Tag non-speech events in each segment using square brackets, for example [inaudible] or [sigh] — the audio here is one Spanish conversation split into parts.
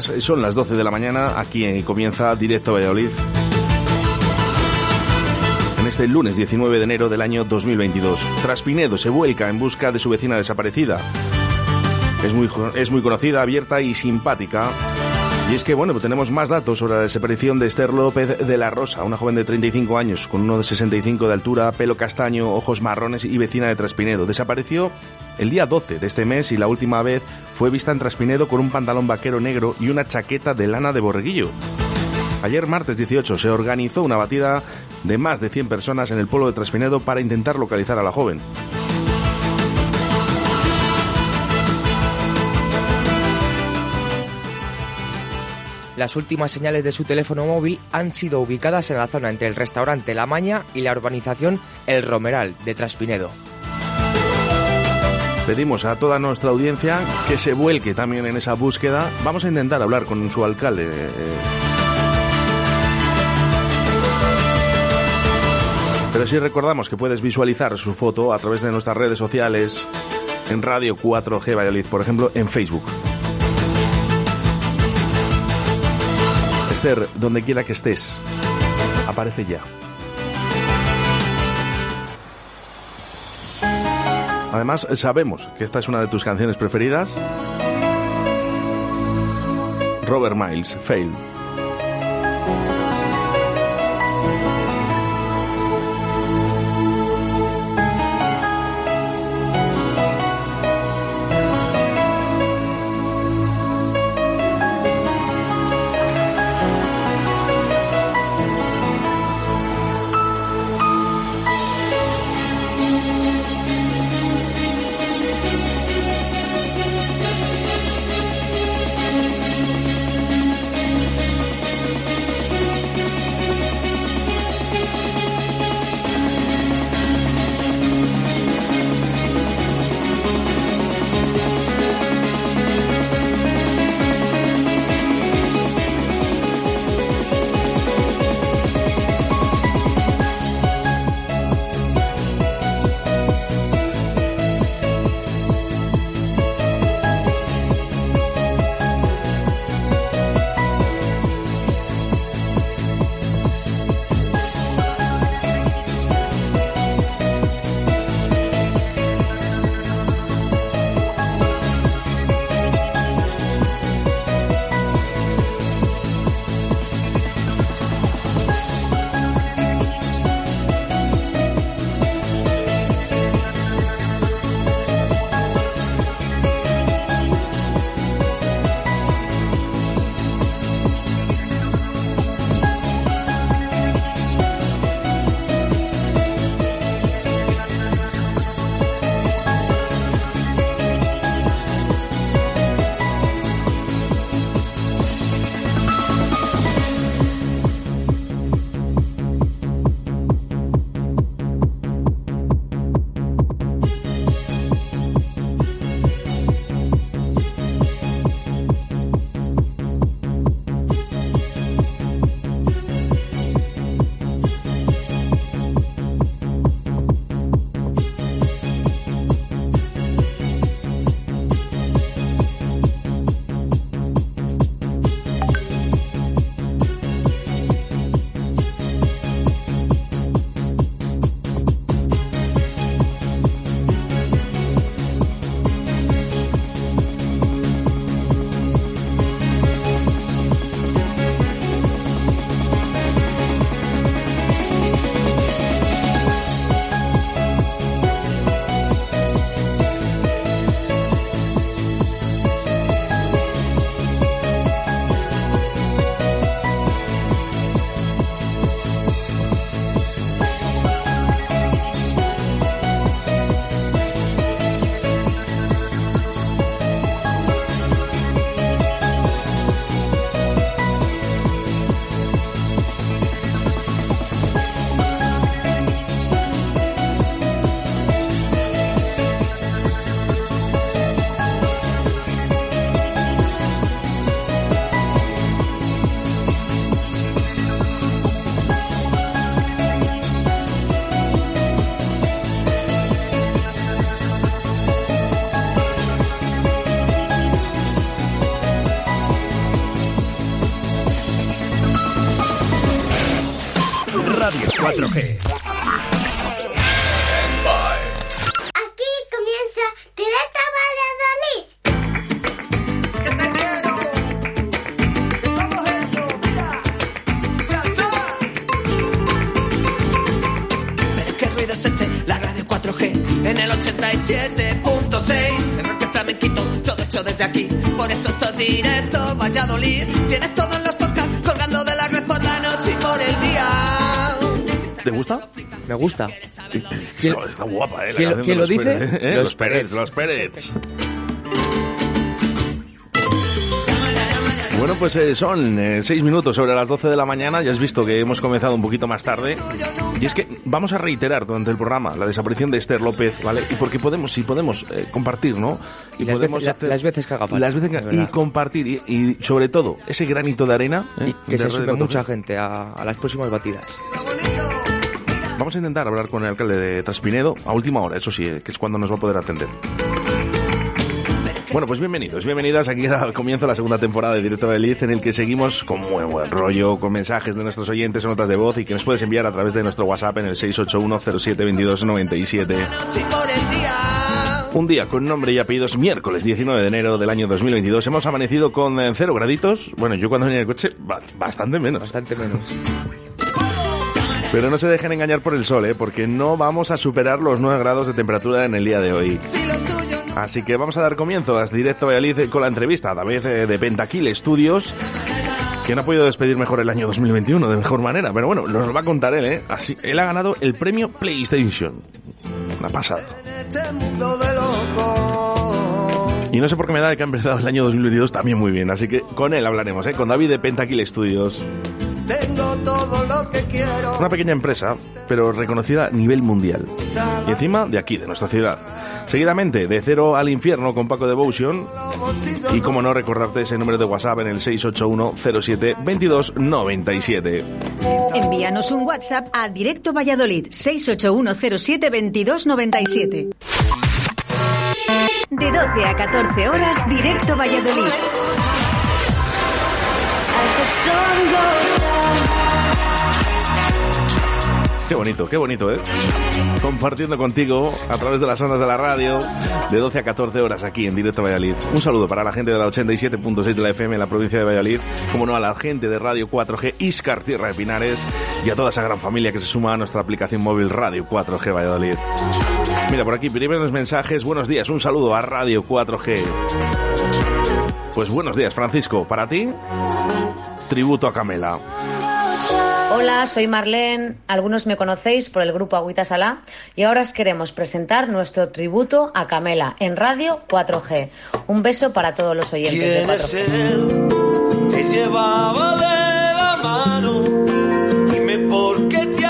son las 12 de la mañana, aquí comienza Directo Valladolid. En este lunes 19 de enero del año 2022, Traspinedo se vuelca en busca de su vecina desaparecida. Es muy, es muy conocida, abierta y simpática. Y es que, bueno, pues tenemos más datos sobre la desaparición de Esther López de la Rosa, una joven de 35 años, con uno de 65 de altura, pelo castaño, ojos marrones y vecina de Traspinedo. Desapareció el día 12 de este mes y la última vez fue vista en Traspinedo con un pantalón vaquero negro y una chaqueta de lana de borreguillo. Ayer, martes 18, se organizó una batida de más de 100 personas en el pueblo de Traspinedo para intentar localizar a la joven. Las últimas señales de su teléfono móvil han sido ubicadas en la zona entre el restaurante La Maña y la urbanización El Romeral de Traspinedo. Pedimos a toda nuestra audiencia que se vuelque también en esa búsqueda. Vamos a intentar hablar con su alcalde. Eh, pero sí recordamos que puedes visualizar su foto a través de nuestras redes sociales, en Radio 4G Valladolid, por ejemplo, en Facebook. Esther, donde quiera que estés, aparece ya. Además, sabemos que esta es una de tus canciones preferidas. Robert Miles, Fail. Me gusta. Está, está guapa, ¿eh? La quién quién lo dice? Pérez, ¿eh? Los Los Pérez, los Pérez. Bueno, pues eh, son eh, seis minutos sobre las 12 de la mañana. Ya has visto que hemos comenzado un poquito más tarde. Y es que vamos a reiterar durante el programa la desaparición de Esther López, ¿vale? Y porque podemos, si podemos eh, compartir, ¿no? Y las podemos veces- la- las veces que haga falta, Las veces que- y compartir. Y, y sobre todo, ese granito de arena. ¿eh? Y que de se 4G. mucha gente a, a las próximas batidas. Vamos a intentar hablar con el alcalde de Traspinedo a última hora, eso sí, eh, que es cuando nos va a poder atender. Bueno, pues bienvenidos, bienvenidas aquí de la segunda temporada de Directo de Liz, en el que seguimos con muy buen rollo, con mensajes de nuestros oyentes notas de voz y que nos puedes enviar a través de nuestro WhatsApp en el 681072297. Noche y por el día. Un día con nombre y apellidos, miércoles 19 de enero del año 2022. Hemos amanecido con eh, cero graditos. Bueno, yo cuando venía en el coche, ba- bastante menos. Bastante menos. Pero no se dejen engañar por el sol, ¿eh? porque no vamos a superar los 9 grados de temperatura en el día de hoy. Así que vamos a dar comienzo a directo Valladolid con la entrevista, a eh, de Pentakill Studios, que no ha podido despedir mejor el año 2021 de mejor manera. Pero bueno, nos lo va a contar él, ¿eh? Así, él ha ganado el premio PlayStation. Una pasada. este. Y no sé por qué me da de que ha empezado el año 2022 también muy bien. Así que con él hablaremos, ¿eh? Con David de Pentakill Studios. Tengo todo. Una pequeña empresa, pero reconocida a nivel mundial. Y encima de aquí, de nuestra ciudad. Seguidamente, de cero al infierno con Paco Devotion. Y como no, recordarte ese número de WhatsApp en el 681072297. Envíanos un WhatsApp a Directo Valladolid 681072297. De 12 a 14 horas, Directo Valladolid. Qué bonito, qué bonito, ¿eh? Compartiendo contigo a través de las ondas de la radio de 12 a 14 horas aquí en Directo Valladolid. Un saludo para la gente de la 87.6 de la FM en la provincia de Valladolid, como no a la gente de Radio 4G Iscar Tierra de Pinares y a toda esa gran familia que se suma a nuestra aplicación móvil Radio 4G Valladolid. Mira, por aquí primeros mensajes. Buenos días, un saludo a Radio 4G. Pues buenos días, Francisco. Para ti, tributo a Camela. Hola, soy Marlene. Algunos me conocéis por el grupo Agüita Salá y ahora os queremos presentar nuestro tributo a Camela en Radio 4G. Un beso para todos los oyentes de ¿Quién es 4G. él? Te llevaba de la mano. Dime por qué te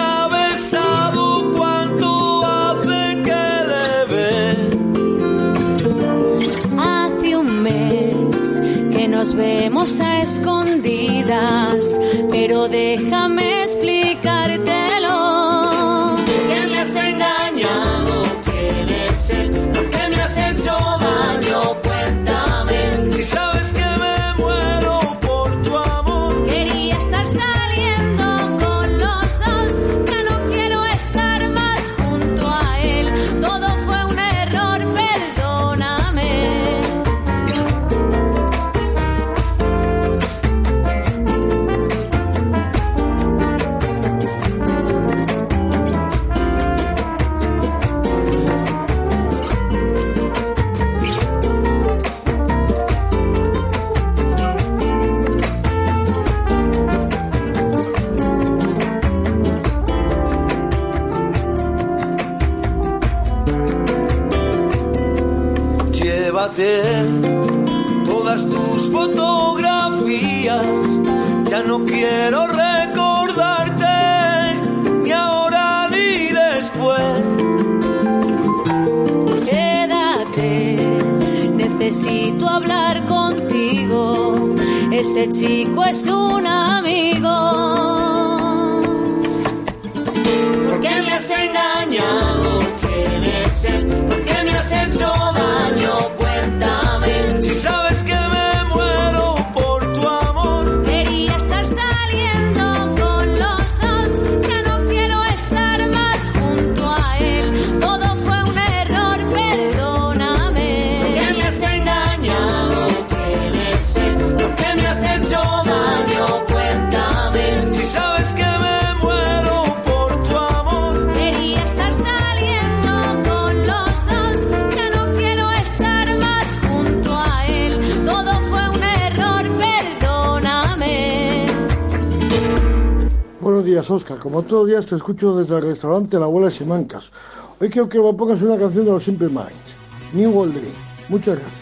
nos vemos a escondidas, pero déjame explicártelo. Ese chico es un amigo. Oscar. Como todos los días te escucho desde el restaurante La Abuela Simancas. Hoy quiero que me pongas una canción de los Simple Minds, New World Dream. Muchas gracias.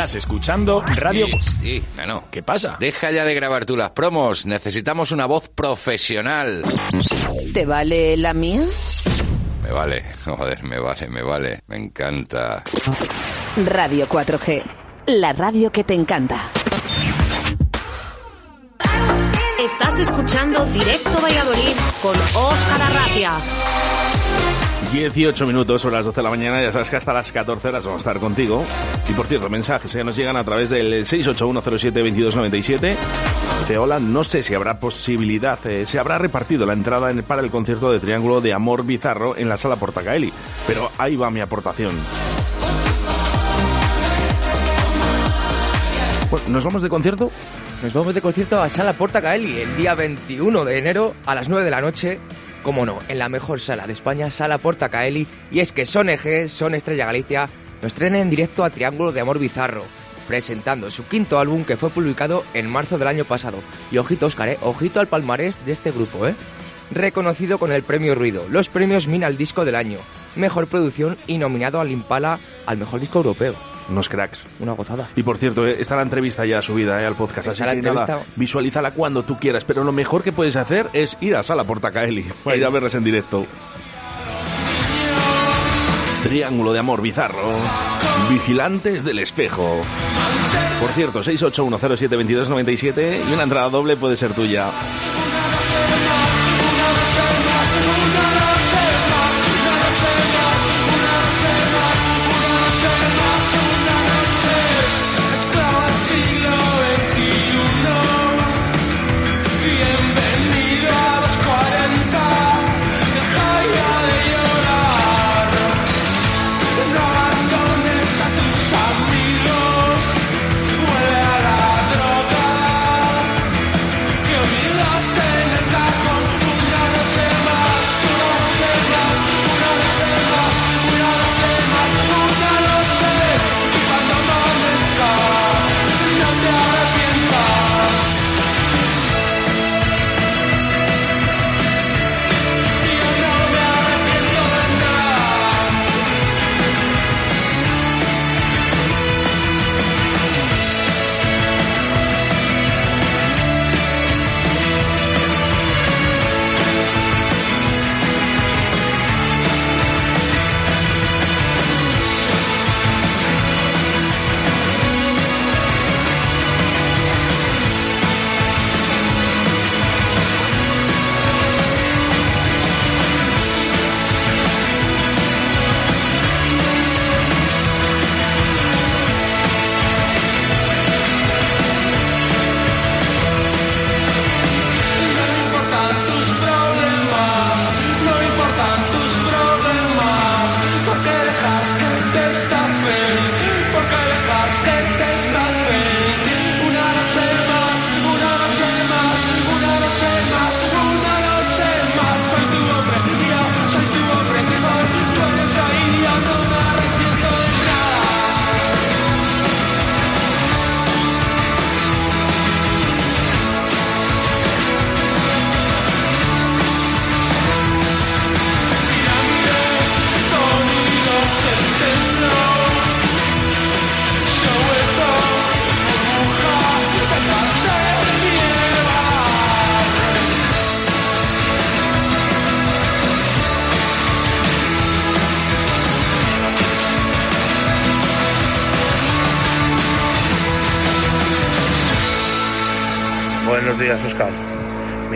Estás escuchando Radio... Sí, sí, no. ¿Qué pasa? Deja ya de grabar tú las promos. Necesitamos una voz profesional. ¿Te vale la mía? Me vale, [laughs] joder, me vale, me vale. Me encanta. Radio 4G. La radio que te encanta. Estás escuchando Directo Valladolid con Óscar Arratia. 18 minutos sobre las 12 de la mañana, ya sabes que hasta las 14 horas vamos a estar contigo. Y por cierto, mensajes que nos llegan a través del 681072297. Dice, hola, no sé si habrá posibilidad, eh, se habrá repartido la entrada en- para el concierto de Triángulo de Amor Bizarro en la sala Portacaeli, pero ahí va mi aportación. Bueno, ¿Nos vamos de concierto? Nos vamos de concierto a Sala Porta Caeli el día 21 de enero a las 9 de la noche. Como no, en la mejor sala de España, Sala Porta Caeli. Y es que Son EG, Son Estrella Galicia, nos traen en directo a Triángulo de Amor Bizarro, presentando su quinto álbum que fue publicado en marzo del año pasado. Y ojito, Oscar, ¿eh? ojito al palmarés de este grupo, ¿eh? Reconocido con el premio Ruido, los premios Mina al Disco del Año, Mejor Producción y nominado al Impala al Mejor Disco Europeo. Unos cracks. Una gozada. Y por cierto, eh, está la entrevista ya subida eh, al podcast, así que nada, visualízala cuando tú quieras, pero lo mejor que puedes hacer es ir a Sala Portacaeli para ir a verles en directo. Triángulo de amor bizarro. Vigilantes del espejo. Por cierto, 681072297 y una entrada doble puede ser tuya.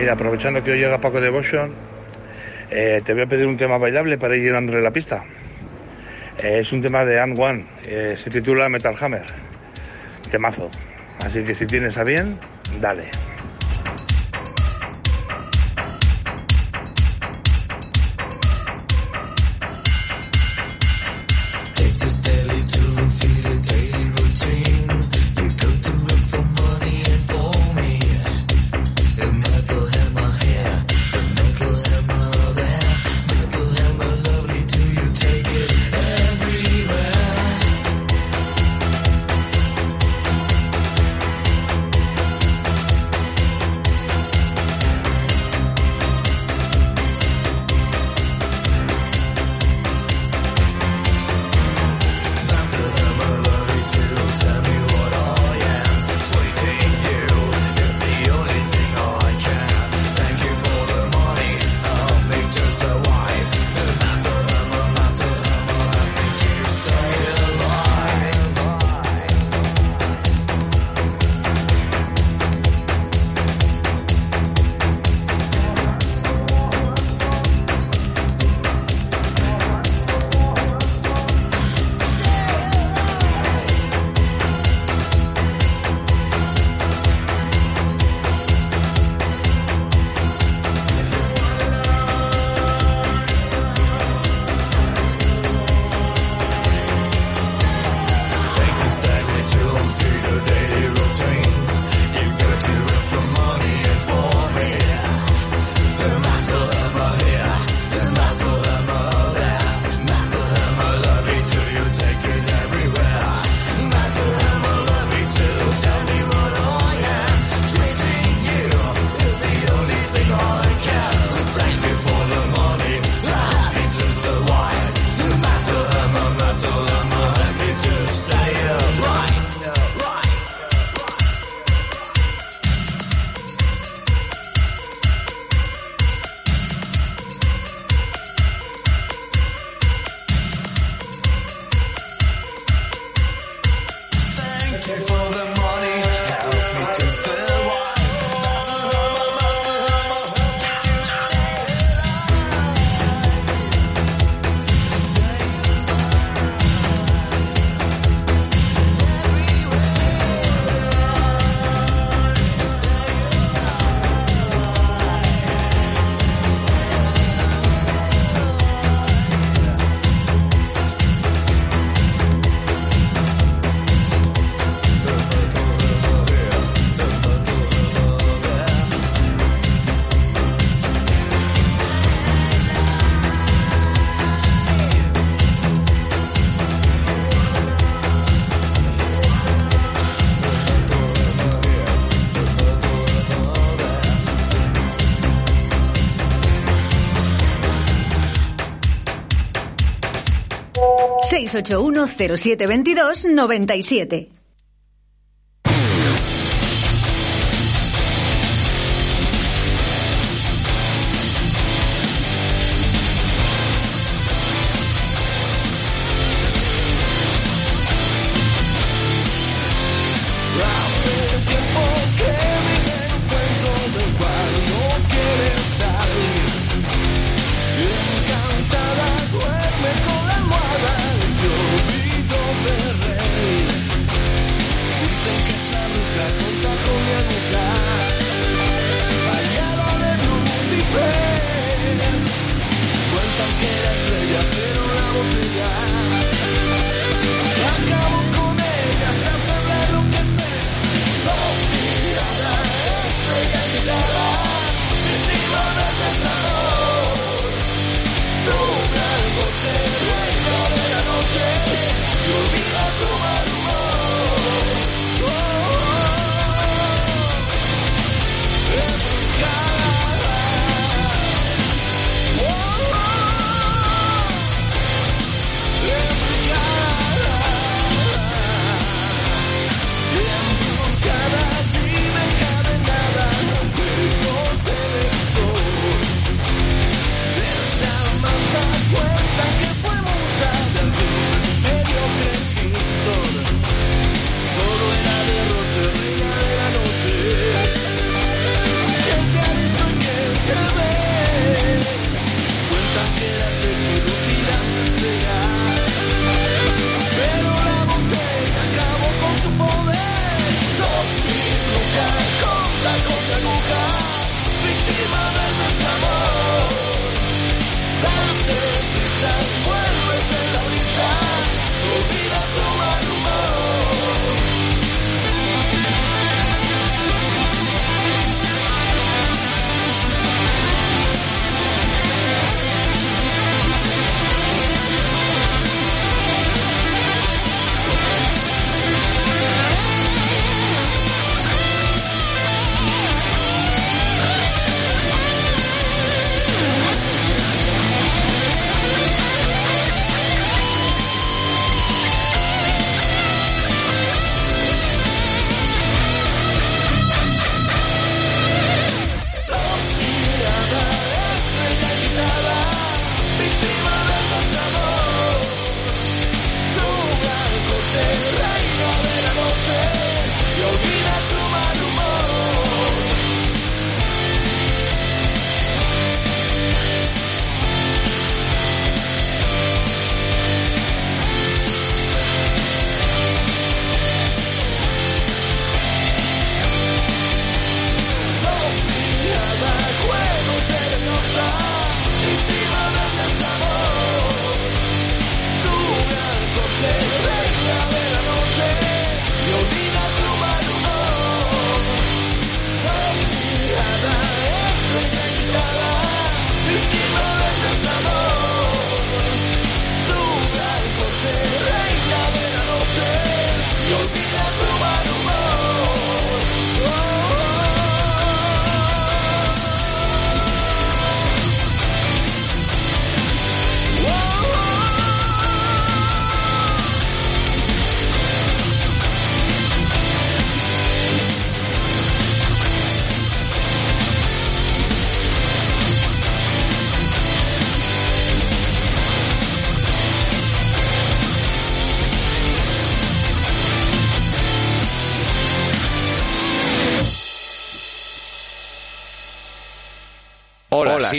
Aprovechando que hoy llega Paco Devotion, eh, te voy a pedir un tema bailable para ir llenándole la pista. Eh, es un tema de And One, eh, se titula Metal Hammer. Temazo. Así que si tienes a bien, dale. 681 0722 97.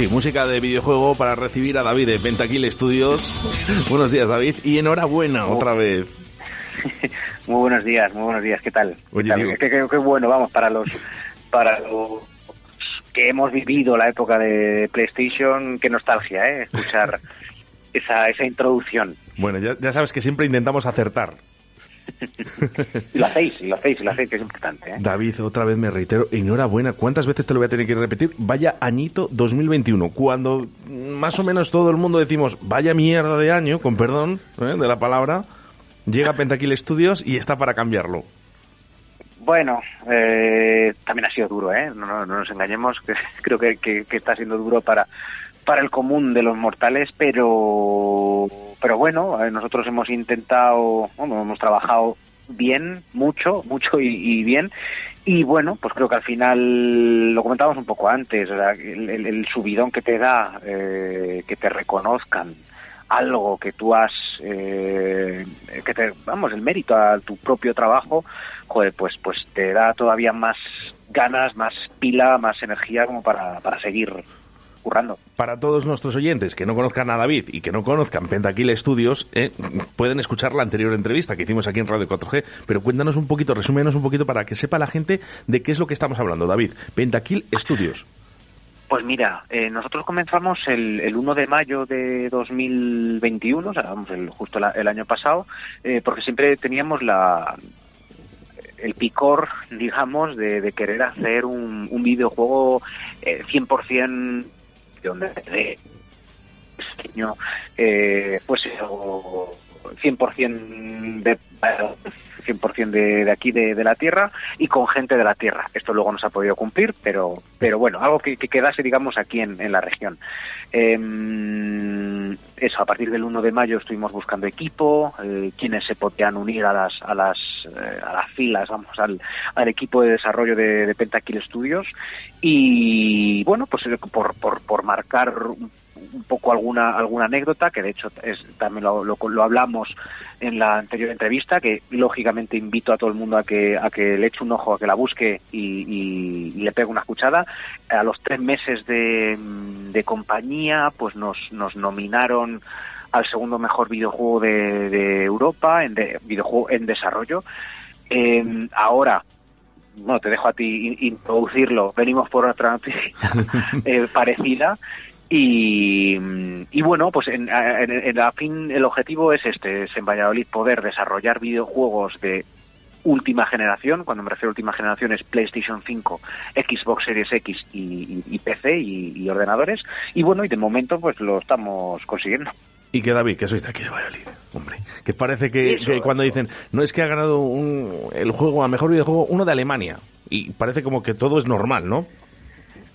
Sí, música de videojuego para recibir a David de Pentakill Studios. [laughs] Buenos días, David, y enhorabuena otra vez. [laughs] Muy buenos días, muy buenos días, ¿qué tal? Oye, ¿Qué tal? digo- Qué, qué- qué bueno, vamos, para los para los que hemos vivido la época de PlayStation, qué nostalgia, ¿eh? Escuchar [laughs] esa, esa introducción. Bueno, ya, ya sabes que siempre intentamos acertar. Y lo hacéis, y lo hacéis, y lo hacéis, que es importante, ¿eh? David, otra vez me reitero, enhorabuena. ¿Cuántas veces te lo voy a tener que repetir? Vaya añito 2021, cuando más o menos todo el mundo decimos, vaya mierda de año, con perdón ¿eh? de la palabra, llega Pentakill Studios y está para cambiarlo. Bueno, eh, también ha sido duro, ¿eh? No, no- no nos engañemos, que [laughs] creo que, que- que está siendo duro para, para el común de los mortales, pero, pero bueno, eh, nosotros hemos intentado, bueno, hemos trabajado bien, mucho, [laughs] mucho y, bien, y bueno, pues creo que al final, lo comentábamos un poco antes, el, el- el subidón que te da, eh, que te reconozcan algo que tú has, eh, que te, vamos, el mérito a tu propio trabajo, joder, pues, pues te da todavía más ganas, más pila, más energía como para, para seguir currando. Para todos nuestros oyentes que no conozcan a David y que no conozcan Pentakill Studios, eh, pueden escuchar la anterior entrevista que hicimos aquí en Radio 4G, pero cuéntanos un poquito, resúmenos un poquito para que sepa la gente de qué es lo que estamos hablando, David. Pentakill Studios. Pues mira, eh, nosotros comenzamos el, el 1 de mayo de 2021, o sea, vamos, el- justo la- el año pasado, eh, porque siempre teníamos la el picor, digamos, de, de querer hacer un, un videojuego eh, 100% de diseño eh, fuese algo 100% de 100% de, de aquí de, de la tierra y con gente de la tierra. Esto luego no se ha podido cumplir, pero pero bueno, algo que, que quedase digamos aquí en, la región. Em, eso, a partir del 1 de mayo estuvimos buscando equipo, eh, quienes se podían unir a las a las eh, a las filas, vamos, al, al equipo de desarrollo de, de Pentakill Studios y bueno, pues por, por, por marcar un un poco alguna alguna anécdota que de hecho es, también lo, lo, lo hablamos en la anterior entrevista que lógicamente invito a todo el mundo a que a que le eche un ojo a que la busque y, y- le pegue una escuchada a los tres meses de, de compañía pues nos nos nominaron al segundo mejor videojuego de, de Europa en de, videojuego en desarrollo Eh, ahora bueno, te dejo a ti in- introducirlo. Venimos por otra noticia [laughs] eh, parecida. Y, y bueno, pues en, en, en la fin el objetivo es este, es en Valladolid poder desarrollar videojuegos de última generación, cuando me refiero a última generación es PlayStation 5, Xbox Series X y, y- y PC y, y ordenadores. Y bueno, y de momento pues lo estamos consiguiendo. Y que David, que sois de aquí de Valladolid, hombre. Que parece que, que cuando dicen, no es que ha ganado un- el juego a mejor videojuego uno de Alemania. Y parece como que todo es normal, ¿no?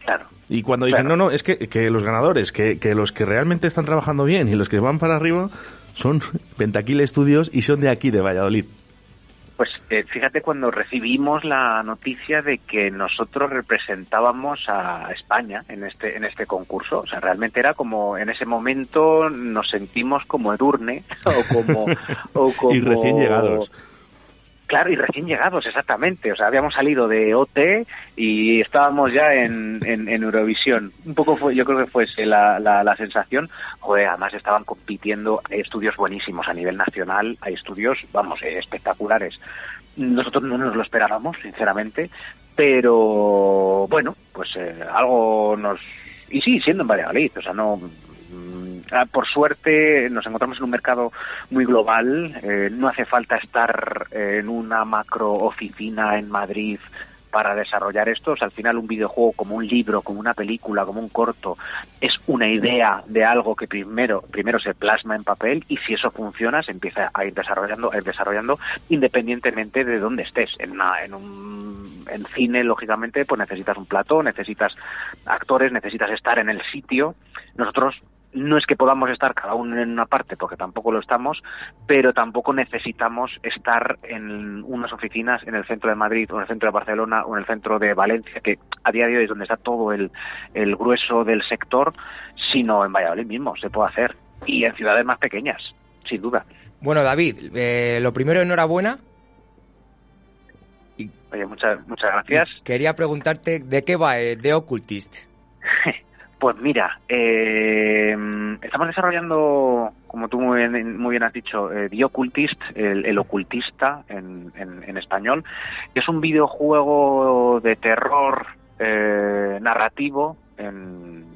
Claro. Y cuando dicen, no, no, es que, que los ganadores, que, que los que realmente están trabajando bien y los que van para arriba son [laughs] Pentakill Studios y son de aquí, de Valladolid. Pues eh, fíjate cuando recibimos la noticia de que nosotros representábamos a España en este en este concurso, o sea, realmente era como en ese momento nos sentimos como Edurne [laughs] o como [laughs] o como Y recién llegados. Claro, y recién llegados, exactamente. O sea, habíamos salido de OT y estábamos ya en, Eurovisión. Un poco fue, yo creo que fue la, la, sensación. Joder, además estaban compitiendo, estudios buenísimos a nivel nacional, hay estudios, vamos, eh, espectaculares. Nosotros no nos lo esperábamos, sinceramente, pero bueno, pues eh, algo nos... Y sí, siendo en Valladolid, o sea, no... mm, ah, Por suerte nos encontramos en un mercado muy global, eh, no hace falta estar eh, en una macro oficina en Madrid para desarrollar esto. Al final un videojuego como un libro, como una película, como un corto, es una idea de algo que primero, primero se plasma en papel y si eso funciona se empieza a ir desarrollando, a ir desarrollando independientemente de dónde estés. En, una- en un en cine, lógicamente, pues necesitas un plató, necesitas actores, necesitas estar en el sitio. Nosotros no es que podamos estar cada uno en una parte, porque tampoco lo estamos, pero tampoco necesitamos estar en unas oficinas en el centro de Madrid o en el centro de Barcelona o en el centro de Valencia, que a día de hoy es donde está todo el, el grueso del sector, sino en Valladolid mismo, se puede hacer. Y en ciudades más pequeñas, sin duda. Bueno, David, eh, lo primero, enhorabuena. Oye, muchas, muchas gracias. Quería preguntarte de qué va eh, The Occultist. [laughs] Pues mira, eh, estamos desarrollando, como tú muy bien, muy bien has dicho, eh, The Occultist, el, ocultista en, en- en español, que es un videojuego de terror eh, narrativo. En,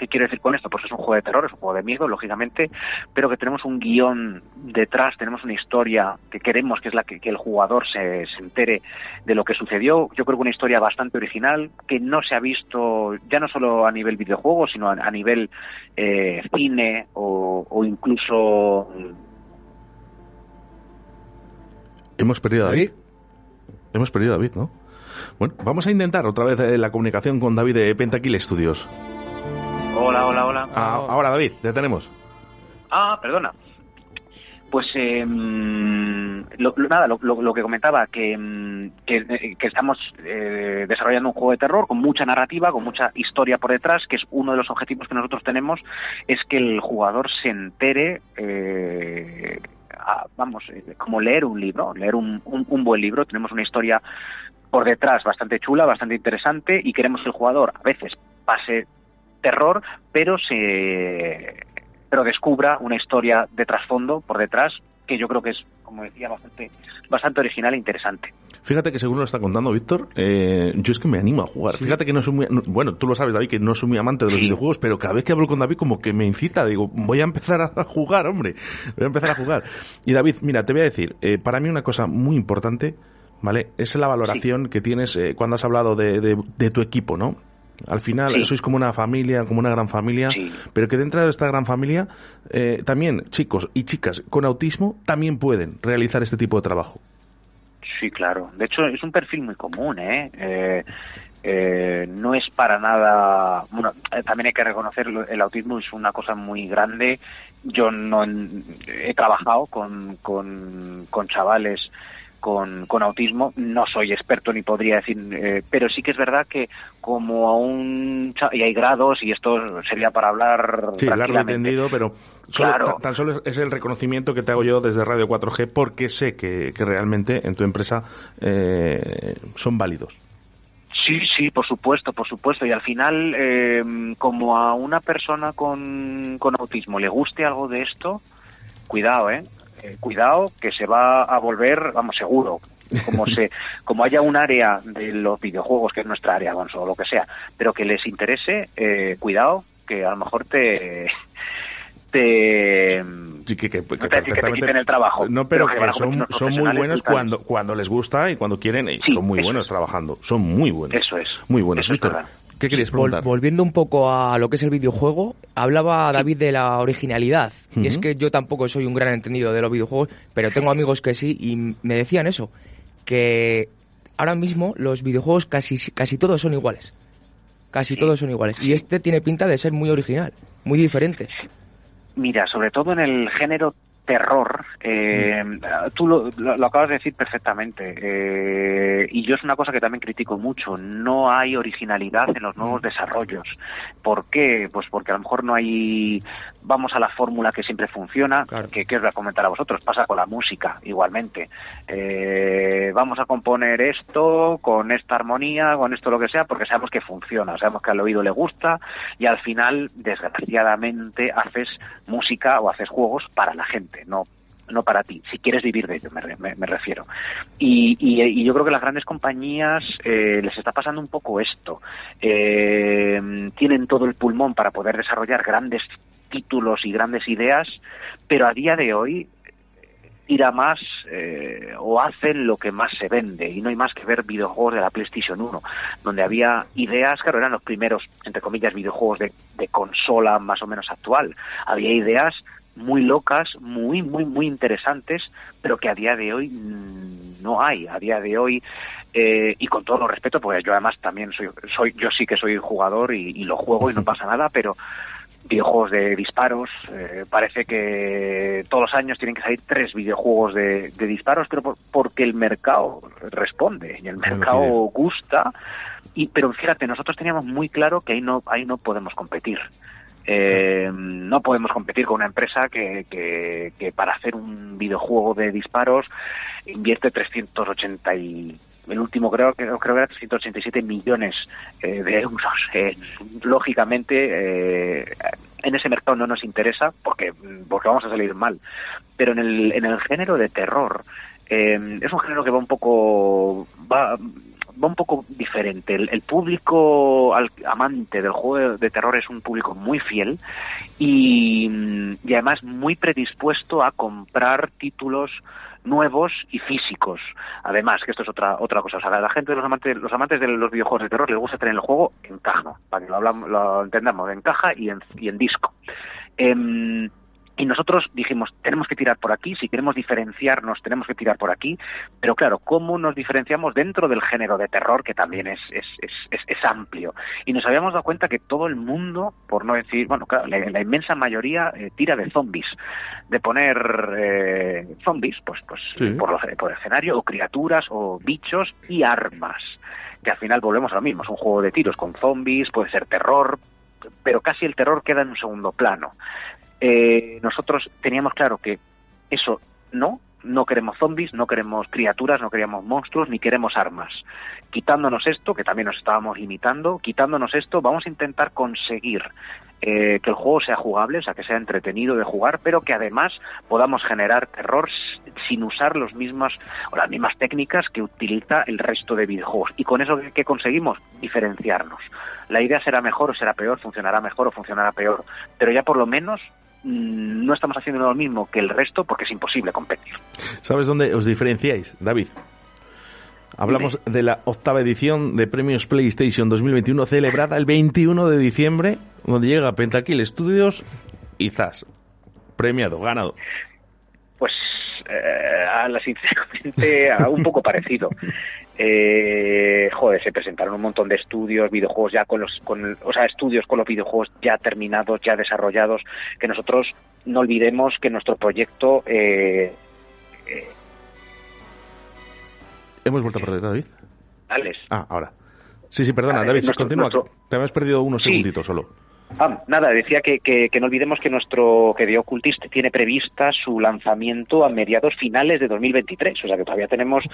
¿Qué quiero decir con esto? Pues es un juego de terror, es un juego de miedo, lógicamente, pero que tenemos un guion detrás, tenemos una historia que queremos que es la que, que el jugador se, se entere de lo que sucedió. Yo creo que una historia bastante original, que no se ha visto ya no solo a nivel videojuego, sino a, a nivel eh, cine o, o incluso Hemos perdido a David. Hemos perdido a David, ¿no? Bueno, vamos a intentar otra vez eh, la comunicación con David de Pentakill Studios. Hola, hola, hola. Ah, ahora, David, ya tenemos. Ah, perdona. Pues eh, mm, lo, lo- nada, lo, lo- que comentaba, que, que, eh, que estamos eh, desarrollando un juego de terror con mucha narrativa, con mucha historia por detrás, que es uno de los objetivos que nosotros tenemos, es que el jugador se entere, eh, a- vamos, eh, como leer un libro, leer un, un- un buen libro. Tenemos una historia por detrás bastante chula, bastante interesante, y queremos que el jugador a veces pase terror, pero se pero descubra una historia de trasfondo por detrás que yo creo que es, como decía, bastante bastante original e interesante. Fíjate que según lo está contando Víctor, eh, yo es que me animo a jugar. Fíjate que no soy muy... no- bueno, tú lo sabes, David, que no soy muy amante de los videojuegos, pero cada vez que hablo con David como que me incita. Digo, voy a empezar a [laughs] jugar, hombre. Voy a empezar a jugar. Y David, mira, te voy a decir, eh, para mí una cosa muy importante, ¿vale? Es la valoración que tienes eh, cuando has hablado de, de- de tu equipo, ¿no? Al final Sí. sois como una familia, como una gran familia, pero que dentro de esta gran familia eh, también chicos y chicas con autismo también pueden realizar este tipo de trabajo. Sí, claro. De hecho, es un perfil muy común, ¿eh? Eh, eh, no es para nada. Bueno, eh, también hay que reconocerlo, el autismo es una cosa muy grande. Yo no he trabajado con, con, con chavales con, con autismo, no soy experto ni podría decir, eh, pero sí que es verdad que como a un. cha- y hay grados, y esto sería para hablar. Sí, largo y tranquilamente. tendido, pero solo- Claro. tan, tan solo es el reconocimiento que te hago yo desde Radio 4G porque sé que, que realmente en tu empresa eh, son válidos. Sí, sí, por supuesto, por supuesto. Y al final, eh, como a una persona con, con autismo le guste algo de esto, cuidado, ¿eh? Eh, cuidado que se va a volver, vamos, seguro. Como se, [laughs] como haya un área de los videojuegos que es nuestra área, vamos, o lo que sea, pero que les interese, eh, cuidado, que a lo mejor te, te, Sí, que, que, que no te que te quiten el trabajo. No, pero, que son, son muy buenos cuando, cuando les gusta y cuando quieren. Sí, son muy buenos trabajando. Son muy buenos. Eso es. Muy buenos. Es Víctor. ¿Qué querías Vol- preguntar? volviendo un poco a lo que es el videojuego, hablaba David de la originalidad. Y es que yo tampoco soy un gran entendido de los videojuegos, pero tengo amigos que sí y me decían eso, que ahora mismo los videojuegos casi, casi todos son iguales. Casi todos son iguales. Y este tiene pinta de ser muy original, muy diferente. Mira, sobre todo en el género terror, eh, tú lo, lo- lo acabas de decir perfectamente, eh, y yo es una cosa que también critico mucho, no hay originalidad en los nuevos desarrollos. ¿Por qué? Pues porque a lo mejor no hay, vamos a la fórmula que siempre funciona, que, que os voy a comentar a vosotros, pasa con la música igualmente. Eh, vamos a componer esto con esta armonía, con esto lo que sea, porque sabemos que funciona, sabemos que al oído le gusta y al final, desgraciadamente, haces música o haces juegos para la gente, no no para ti, si quieres vivir de ello, me, me- me refiero. Y, y- y yo creo que las grandes compañías eh, les está pasando un poco esto. Eh, tienen todo el pulmón para poder desarrollar grandes títulos y grandes ideas, pero a día de hoy tira más eh, o hacen lo que más se vende y no hay más que ver videojuegos de la PlayStation 1 donde había ideas, claro, eran los primeros, entre comillas, videojuegos de, de consola más o menos actual. Había ideas muy locas, muy, muy, muy interesantes, pero que a día de hoy mm, no hay. A día de hoy, eh, y con todo lo respeto, pues yo además también soy, soy yo sí que soy jugador y, y lo juego y no [laughs] pasa nada, pero videojuegos de disparos, eh, parece que todos los años tienen que salir tres videojuegos de, de disparos, pero por- porque el mercado responde y el mercado gusta. Y, pero fíjate, nosotros teníamos muy claro que ahí no, ahí no podemos competir. Eh, no podemos competir con una empresa que, que, que para hacer un videojuego de disparos invierte 380 y el último creo que creo que era 387 millones eh, de euros. Eh, lógicamente eh, en ese mercado no nos interesa porque porque vamos a salir mal. Pero en el en el género de terror es un género que va un poco va va un poco diferente. El, el público al- amante del juego de, de terror es un público muy fiel y, mm, y además muy predispuesto a comprar títulos nuevos y físicos. Además, que esto es otra otra cosa. O sea, la gente los amantes los amantes de los videojuegos de terror les gusta tener el juego en caja, para que lo, hablamos, lo entendamos, en caja y en, y en disco. Em, y nosotros dijimos, tenemos que tirar por aquí, si queremos diferenciarnos, tenemos que tirar por aquí. Pero claro, ¿cómo nos diferenciamos dentro del género de terror, que también es, es, es, es- es amplio? Y nos habíamos dado cuenta que todo el mundo, por no decir, bueno, claro, la, la inmensa mayoría eh, tira de zombies. De poner eh, zombies, pues, pues Sí. por, lo- por el escenario, o criaturas, o bichos y armas. Que al final volvemos a lo mismo, es un juego de tiros con zombies, puede ser terror, pero casi el terror queda en un segundo plano. Eh, nosotros teníamos claro que eso no, no queremos zombies, no queremos criaturas, no queremos monstruos, ni queremos armas. Quitándonos esto, que también nos estábamos limitando, quitándonos esto, vamos a intentar conseguir eh, que el juego sea jugable, o sea, que sea entretenido de jugar, pero que además podamos generar terror sin usar los mismos o las mismas técnicas que utiliza el resto de videojuegos. Y con eso que, conseguimos diferenciarnos. La idea será mejor o será peor, funcionará mejor o funcionará peor, pero ya por lo menos no estamos haciendo lo mismo que el resto porque es imposible competir. ¿Sabes dónde os diferenciáis, David? Hablamos de la octava edición de Premios PlayStation 2021 celebrada el 21 de diciembre, donde llega Pentakill Studios y Zas. Premiado, ganado. Pues eh, a la sinceramente a un poco [laughs] parecido. Eh, joder, se presentaron un montón de estudios, videojuegos ya con los, con, o sea, estudios con los videojuegos ya terminados, ya desarrollados, que nosotros no olvidemos que nuestro proyecto eh, eh, Hemos vuelto a perder, David. Alex, Ah, ahora. Sí, sí, perdona, David, nuestro- continúa. nuestro- Te habías perdido unos Sí. segunditos solo. Ah, nada, decía que, que, que no olvidemos que nuestro que The Occultist tiene prevista su lanzamiento a mediados finales de 2023, o sea que todavía tenemos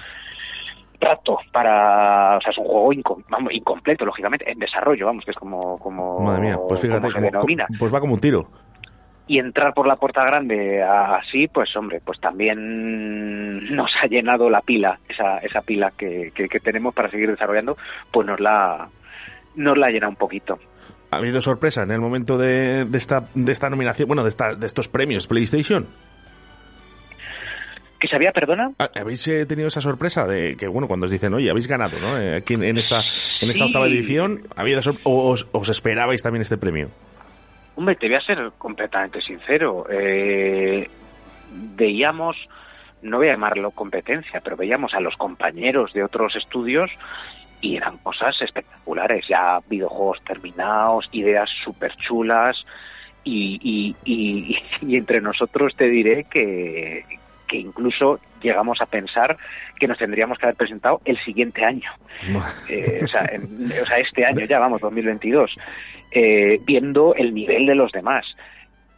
rato para, o sea, es un juego inco- vamos, incompleto, lógicamente, en desarrollo, vamos, que es como como Madre mía, pues fíjate, como como- pues va como un tiro. Y entrar por la puerta grande así, pues hombre, pues también nos ha llenado la pila, esa, esa pila que, que, que tenemos para seguir desarrollando, pues nos la nos la llena un poquito. ¿Ha habido sorpresa en el momento de, de esta, de esta nominación, bueno, de, esta, de estos premios PlayStation? ¿Que sabía, perdona? Ah, ¿Habéis eh, tenido esa sorpresa de que, bueno, cuando os dicen, oye, habéis ganado, ¿no? Eh, aquí en, en esta, en esta Sí. octava edición, ¿ha habido sor- o os, os esperabais también este premio? Hombre, te voy a ser completamente sincero. Eh, veíamos, no voy a llamarlo competencia, pero veíamos a los compañeros de otros estudios y eran cosas espectaculares, ya videojuegos terminados, ideas súper chulas y, y, y, [laughs] y entre nosotros te diré que, que incluso llegamos a pensar que nos tendríamos que haber presentado el siguiente año. [laughs] Eh, o, sea, en- o sea, este año ya, vamos, 2022, eh, viendo el nivel de los demás.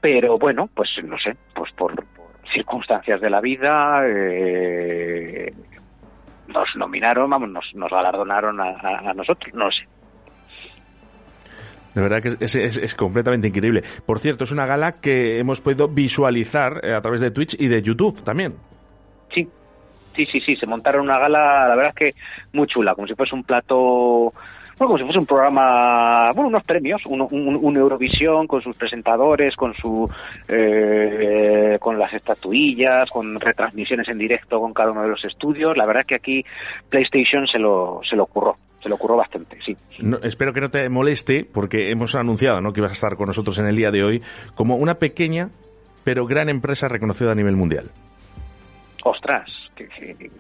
Pero bueno, pues no sé, pues por, por circunstancias de la vida, eh, nos nominaron, vamos, nos, nos galardonaron a, a- a nosotros, no sé. De verdad que es, es- es completamente increíble. Por cierto, es una gala que hemos podido visualizar eh, a través de Twitch y de YouTube también. Sí, sí, sí, sí, se montaron una gala, la verdad es que muy chula, como si fuese un plato bueno, como si fuese un programa, bueno, unos premios, un, un- Eurovisión con sus presentadores, con su, eh, con las estatuillas, con retransmisiones en directo con cada uno de los estudios. La verdad es que aquí PlayStation se lo, se lo ocurrió, se lo ocurrió bastante, sí. No, espero que no te moleste, porque hemos anunciado ¿no? que ibas a estar con nosotros en el día de hoy como una pequeña pero gran empresa reconocida a nivel mundial. Ostras, que- que-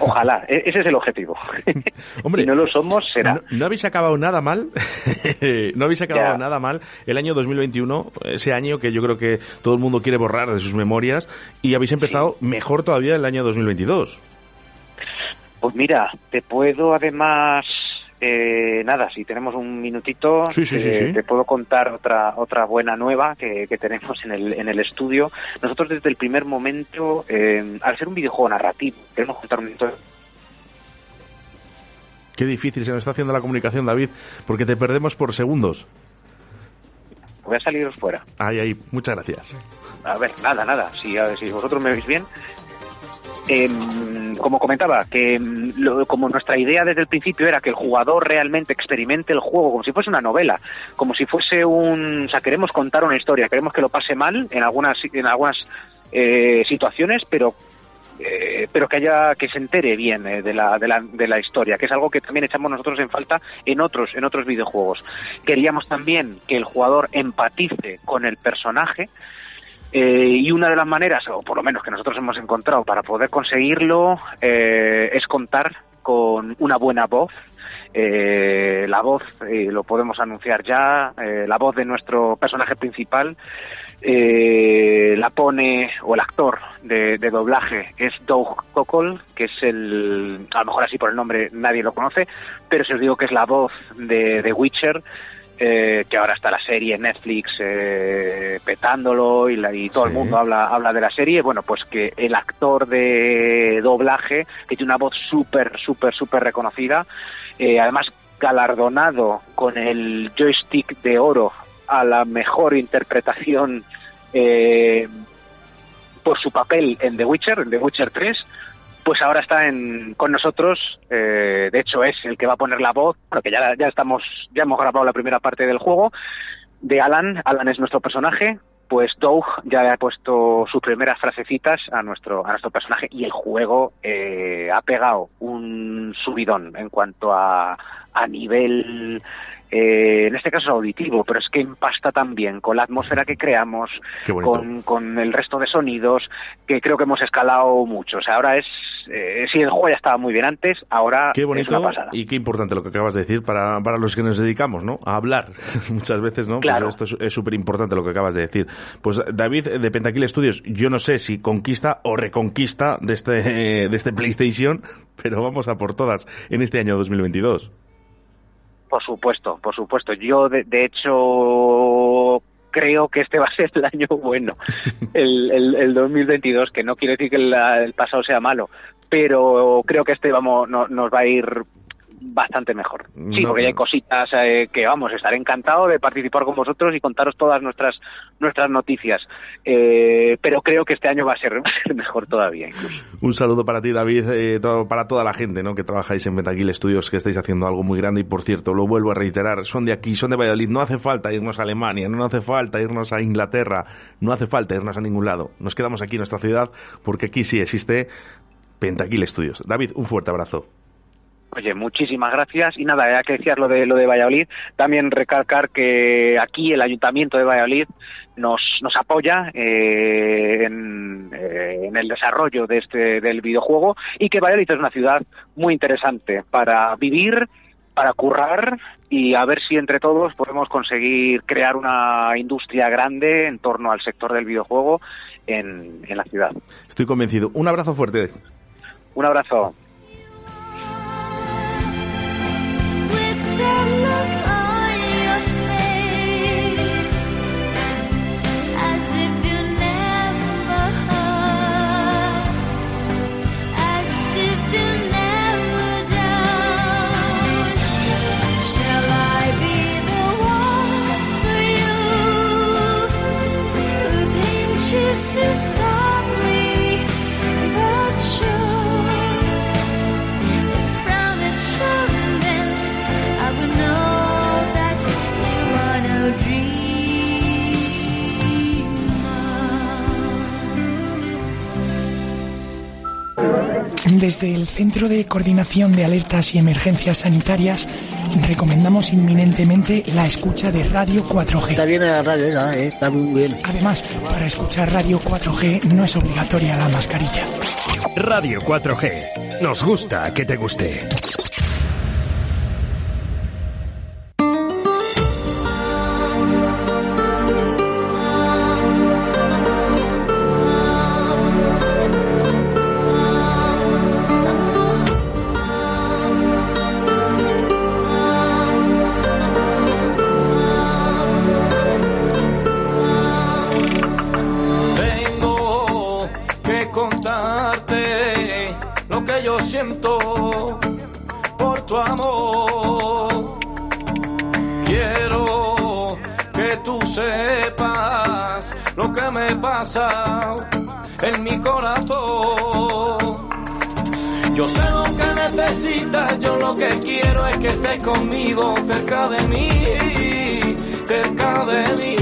ojalá, e- ese es el objetivo. [laughs] Hombre, si no lo somos, será. No, no habéis acabado nada mal, [laughs] no habéis acabado Ya. nada mal el año 2021, ese año que yo creo que todo el mundo quiere borrar de sus memorias, y habéis empezado mejor todavía el año 2022. Pues mira, te puedo además, eh, nada, si tenemos un minutito, Sí, sí, eh, sí. te puedo contar otra otra buena nueva que, que tenemos en el, en el estudio. Nosotros desde el primer momento, eh, al ser un videojuego narrativo, queremos contar un Qué difícil se nos está haciendo la comunicación, David, porque te perdemos por segundos. Voy a saliros fuera. Ay, ay, muchas gracias. A ver, nada, nada. Si, a ver, si vosotros me veis bien. Em, como comentaba, que em, lo- como nuestra idea desde el principio era que el jugador realmente experimente el juego como si fuese una novela, como si fuese un, o sea, queremos contar una historia, queremos que lo pase mal en algunas en algunas eh, situaciones, pero eh, pero que haya que se entere bien eh, de, la, de, la, de la historia, que es algo que también echamos nosotros en falta en otros en otros videojuegos. Queríamos también que el jugador empatice con el personaje eh, y una de las maneras, o por lo menos que nosotros hemos encontrado para poder conseguirlo, eh, es contar con una buena voz. Eh, la voz, eh, lo podemos anunciar ya, eh, la voz de nuestro personaje principal eh, la pone, o el actor de, doblaje es Doug Cockle, que es el, a lo mejor así por el nombre nadie lo conoce, pero si os digo que es la voz de Witcher, eh, que ahora está la serie Netflix eh, petándolo y, la- y todo el mundo habla, habla de la serie, bueno, pues que el actor de doblaje, que tiene una voz súper, súper, súper reconocida, eh, además galardonado con el joystick de oro a la mejor interpretación por su papel en The Witcher, en The Witcher 3, pues ahora está en, con nosotros, eh, de hecho es el que va a poner la voz, bueno, que ya, ya estamos, ya hemos grabado la primera parte del juego, de Alan, Alan es nuestro personaje, pues Doug ya le ha puesto sus primeras frasecitas a nuestro, a nuestro personaje y el juego eh, ha pegado un subidón en cuanto a, a nivel, eh, en este caso auditivo, pero es que empasta también con la atmósfera que creamos, con, con el resto de sonidos, que creo que hemos escalado mucho. O sea, ahora es, eh, si el juego ya estaba muy bien antes, ahora Qué es bonito una pasada. y qué importante lo que acabas de decir para, para los que nos dedicamos, ¿no? A hablar [laughs] muchas veces, ¿no? Pues Claro. esto es- es súper importante lo que acabas de decir. Pues David de Pentakill Studios, yo no sé si conquista o reconquista de este, [laughs] de este PlayStation, pero vamos a por todas en este año 2022. Por supuesto, por supuesto. Yo, de, de hecho, creo que este [laughs] va a ser el año bueno, el, el, el 2022, que no quiere decir que el, el pasado sea malo, pero creo que este vamos no- nos va a ir bastante mejor. Sí, No, porque ya hay cositas eh, que vamos, estaré encantado de participar con vosotros y contaros todas nuestras nuestras noticias. Eh, pero creo que este año va a ser, [laughs] mejor todavía. incluso. Un saludo para ti, David, eh, todo- para toda la gente ¿no? que trabajáis en Pentakill Studios, que estáis haciendo algo muy grande. Y por cierto, lo vuelvo a reiterar, son de aquí, son de Valladolid. No hace falta irnos a Alemania, no hace falta irnos a Inglaterra, no hace falta irnos a ningún lado. Nos quedamos aquí en nuestra ciudad, porque aquí sí existe Pentakill Studios. David, un fuerte abrazo. Oye, muchísimas gracias. Y nada, ya que decías lo de lo de Valladolid, también recalcar que aquí el Ayuntamiento de Valladolid nos, nos apoya eh, en, eh, en el desarrollo de este del videojuego y que Valladolid es una ciudad muy interesante para vivir, para currar y a ver si entre todos podemos conseguir crear una industria grande en torno al sector del videojuego en, en la ciudad. Estoy convencido. Un abrazo fuerte. Un abrazo. Desde el Centro de Coordinación de Alertas y Emergencias Sanitarias recomendamos inminentemente la escucha de Radio 4G. Está bien la radio esa, ¿eh? está muy bien. Además, para escuchar Radio 4G no es obligatoria la mascarilla. Radio 4G. Nos gusta que te guste. Lo que quiero es que estés conmigo, cerca de mí, cerca de mí.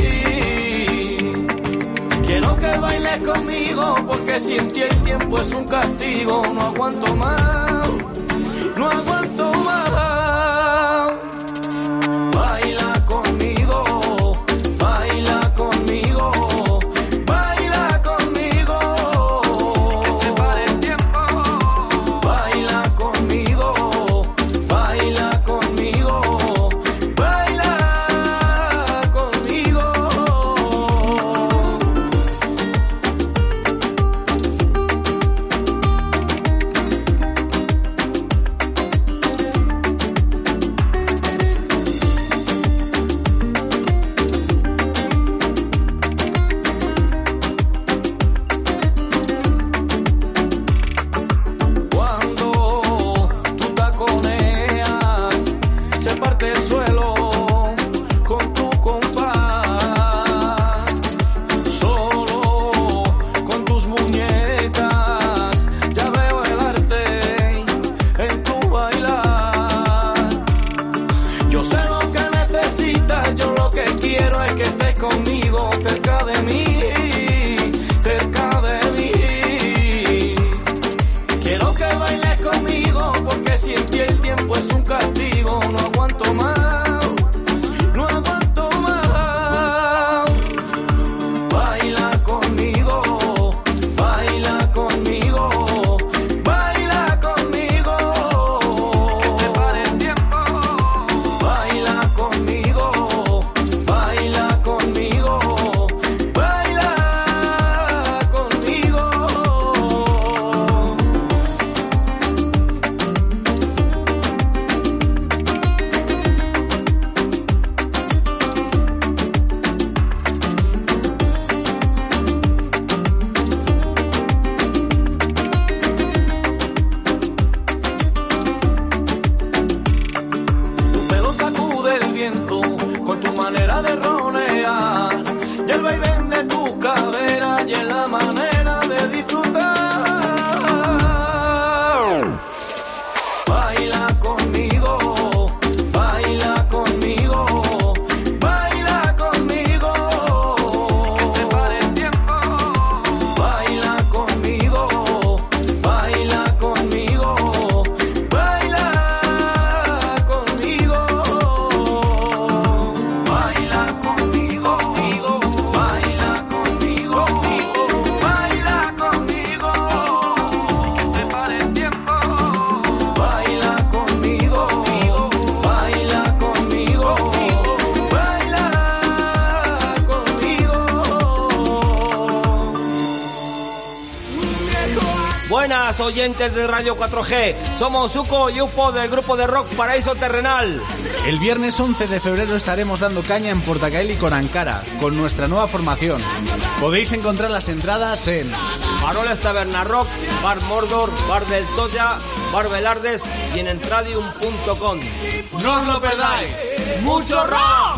Quiero que bailes conmigo porque sin ti el tiempo es un castigo. No aguanto más, no aguanto Radio 4G, somos Zuko y Ufo del grupo de rock Paraíso Terrenal. El viernes 11 de febrero estaremos dando caña en Portacaeli con Ankara, con nuestra nueva formación. Podéis encontrar las entradas en Paroles Taberna Rock, Bar Mordor, Bar del Toya, Bar Belardes y en entradium.com. ¡No os lo perdáis! ¡Mucho rock!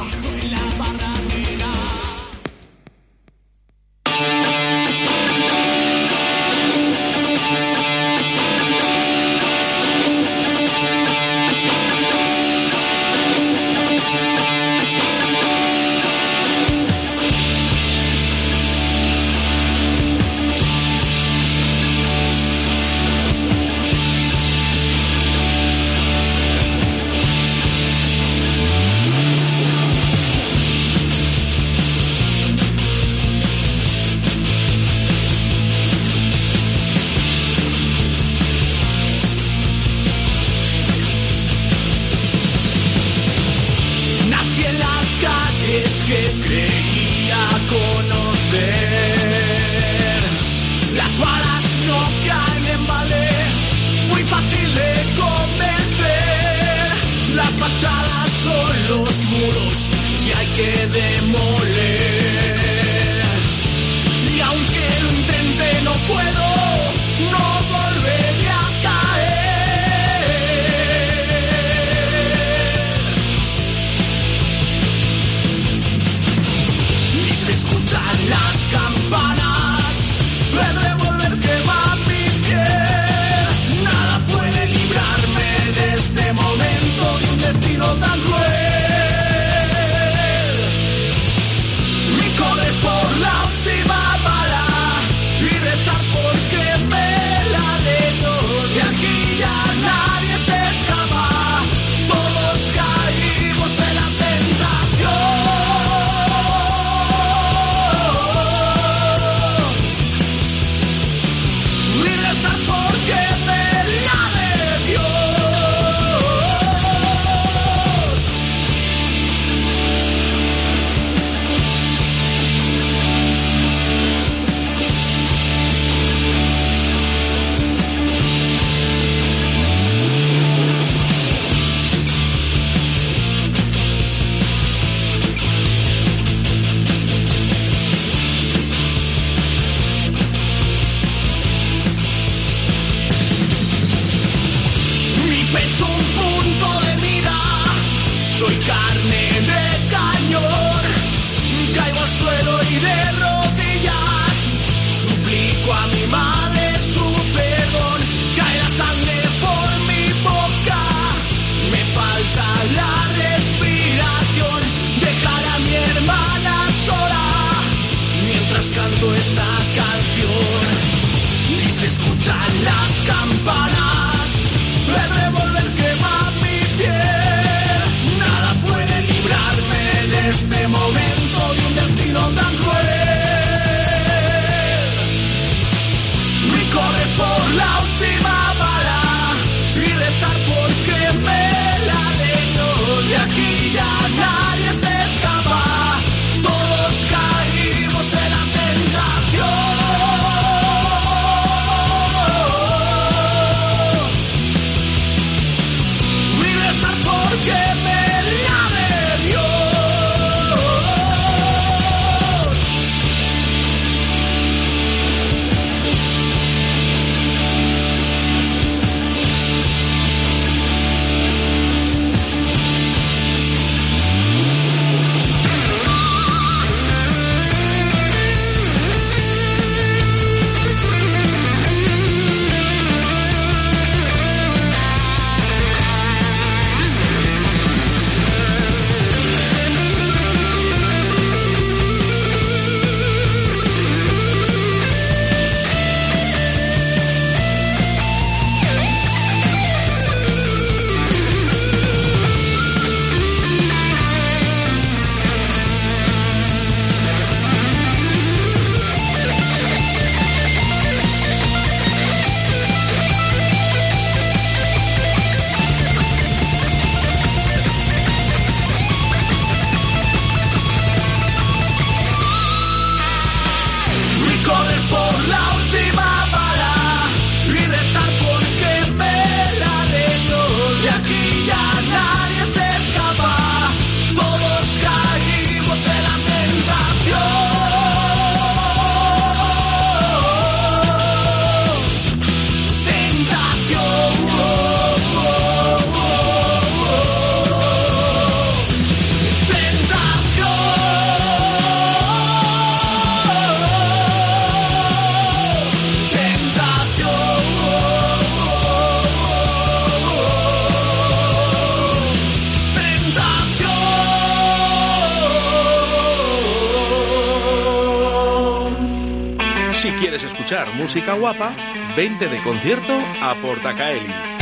música guapa, 20 de concierto a Portacaeli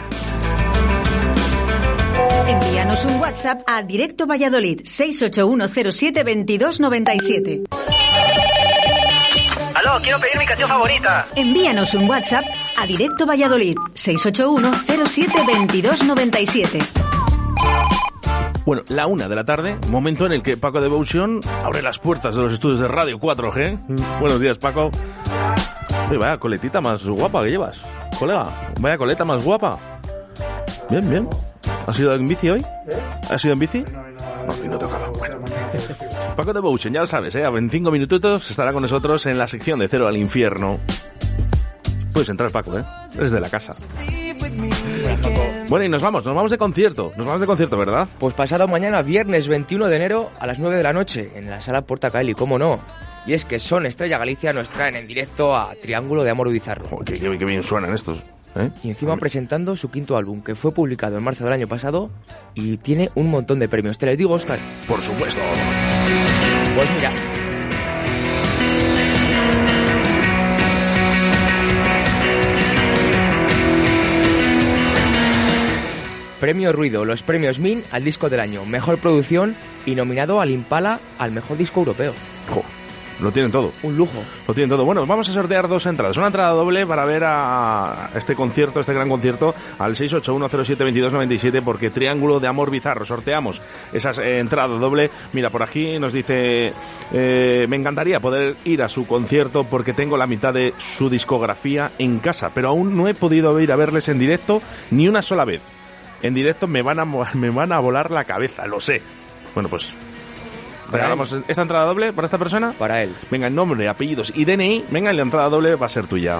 Envíanos un WhatsApp a Directo Valladolid 681072297. Aló, quiero pedir mi canción favorita. Envíanos un WhatsApp a Directo Valladolid 681072297. Bueno, la una de la tarde, momento en el que Paco Devotion abre las puertas de los estudios de Radio 4G. Buenos días, Paco. Oye, vaya coletita más guapa que llevas, colega. Vaya coleta más guapa. Bien, bien. ¿Has ido en bici hoy? ¿Has ido en bici? No, y no tocaba. Bueno. [laughs] Paco Devotion, ya lo sabes, ¿eh? en cinco minutitos estará con nosotros en la sección de Cero al Infierno. Puedes entrar, Paco, ¿eh? Es de la casa. Bueno, y nos vamos, nos vamos de concierto. Nos vamos de concierto, ¿verdad? Pues pasado mañana, viernes 21 de enero, a las 9 de la noche, en la sala Porta Caeli, cómo no. Y es que Son Estrella Galicia nos traen en directo a Triángulo de Amor Bizarro. Qué, qué- qué bien suenan estos. ¿Eh? Y encima presentando su quinto álbum, que fue publicado en marzo del año pasado y tiene un montón de premios. ¿Te les digo, Oscar? Por supuesto. Pues mira. Premio Ruido, los premios MIN al disco del año, mejor producción y nominado al Impala al mejor disco europeo. Jo, lo tienen todo. Un lujo. Lo tienen todo. Bueno, vamos a sortear dos entradas. Una entrada doble para ver a este concierto, este gran concierto, al 681072297, porque Triángulo de Amor Bizarro. Sorteamos esas eh, entradas doble. Mira, por aquí nos dice, eh, me encantaría poder ir a su concierto porque tengo la mitad de su discografía en casa, pero aún no he podido ir a verles en directo ni una sola vez. En directo me van a, me van a volar la cabeza, lo sé. Bueno, pues Regalamos esta entrada doble para esta persona. Para él. Venga, el nombre, apellidos y DNI. Venga, la entrada doble va a ser tuya.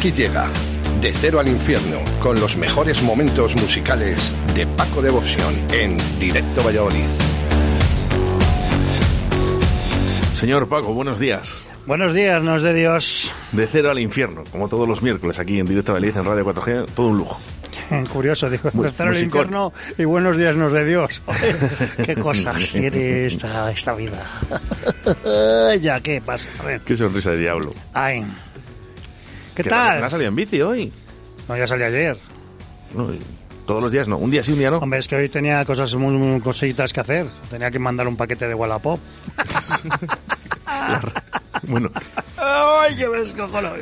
Aquí llega De Cero al Infierno con los mejores momentos musicales de Paco Devoción en Directo Valladolid. Señor Paco, buenos días. Buenos días, nos de Dios. De cero al infierno, como todos los miércoles aquí en Directo Valladolid en Radio 4G, todo un lujo. Curioso, dijo, tercero el musicón. infierno y buenos días nos de Dios. [laughs] qué cosas tiene esta, esta vida. [laughs] ya, ¿qué pasa? A ver. Qué sonrisa de diablo. Ay. ¿Qué tal? ¿No ha salido en bici hoy? No, ya salí ayer. No, todos los días no, un día sí, un día no. Hombre, es que hoy tenía cosas muy, muy cositas que hacer. Tenía que mandar un paquete de Wallapop. [laughs] Bueno, [laughs] ¡Ay, qué me descojono. [laughs]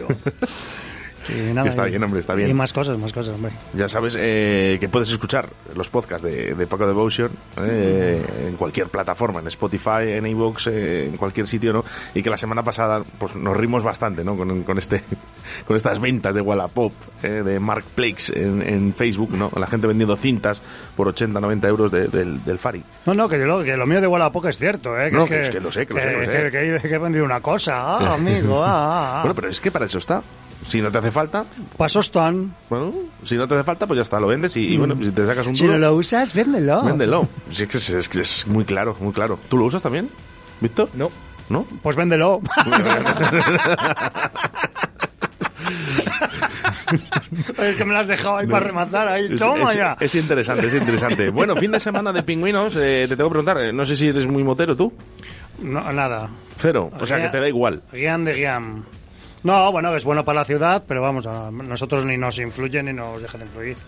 Y nada, está y- bien, hombre, está bien. Y más cosas, más cosas, hombre. ya sabes eh, que puedes escuchar los podcasts de, de Paco Devotion eh, en cualquier plataforma, en Spotify, en iVoox, eh, en cualquier sitio, ¿no? Y que la semana pasada pues nos rimos bastante, ¿no? Con, con este [laughs] con estas ventas de Wallapop, eh, de Marketplace en, en Facebook, ¿no? La gente vendiendo cintas por 80, 90 euros de- del, del Fari. No, no, que lo, que lo mío de Wallapop es cierto, ¿eh? No, que es que lo sé, que lo sé, que lo sé. Que he vendido una cosa, ah, amigo, [laughs] ah, ah, ah. Bueno, pero es que para eso está. Si no te hace falta, Pasos están. bueno, si no te hace falta, pues ya está, lo vendes y, y bueno, si te sacas un Mm. Si duro, no lo usas, véndelo. véndelo. Si es, que es, es que es muy claro, muy claro. ¿Tú lo usas también, Víctor? No. ¿No? Pues véndelo. [laughs] es que me lo has dejado ahí para rematar, ahí, Es, toma es- ya. es interesante, es interesante. Bueno, fin de semana de pingüinos, eh, te tengo que preguntar, eh, no sé si eres muy motero tú. No, nada. Cero, o sea que te da igual. Guián de guián. No, bueno, es bueno para la ciudad, pero vamos, a nosotros ni nos influye ni nos deja de influir.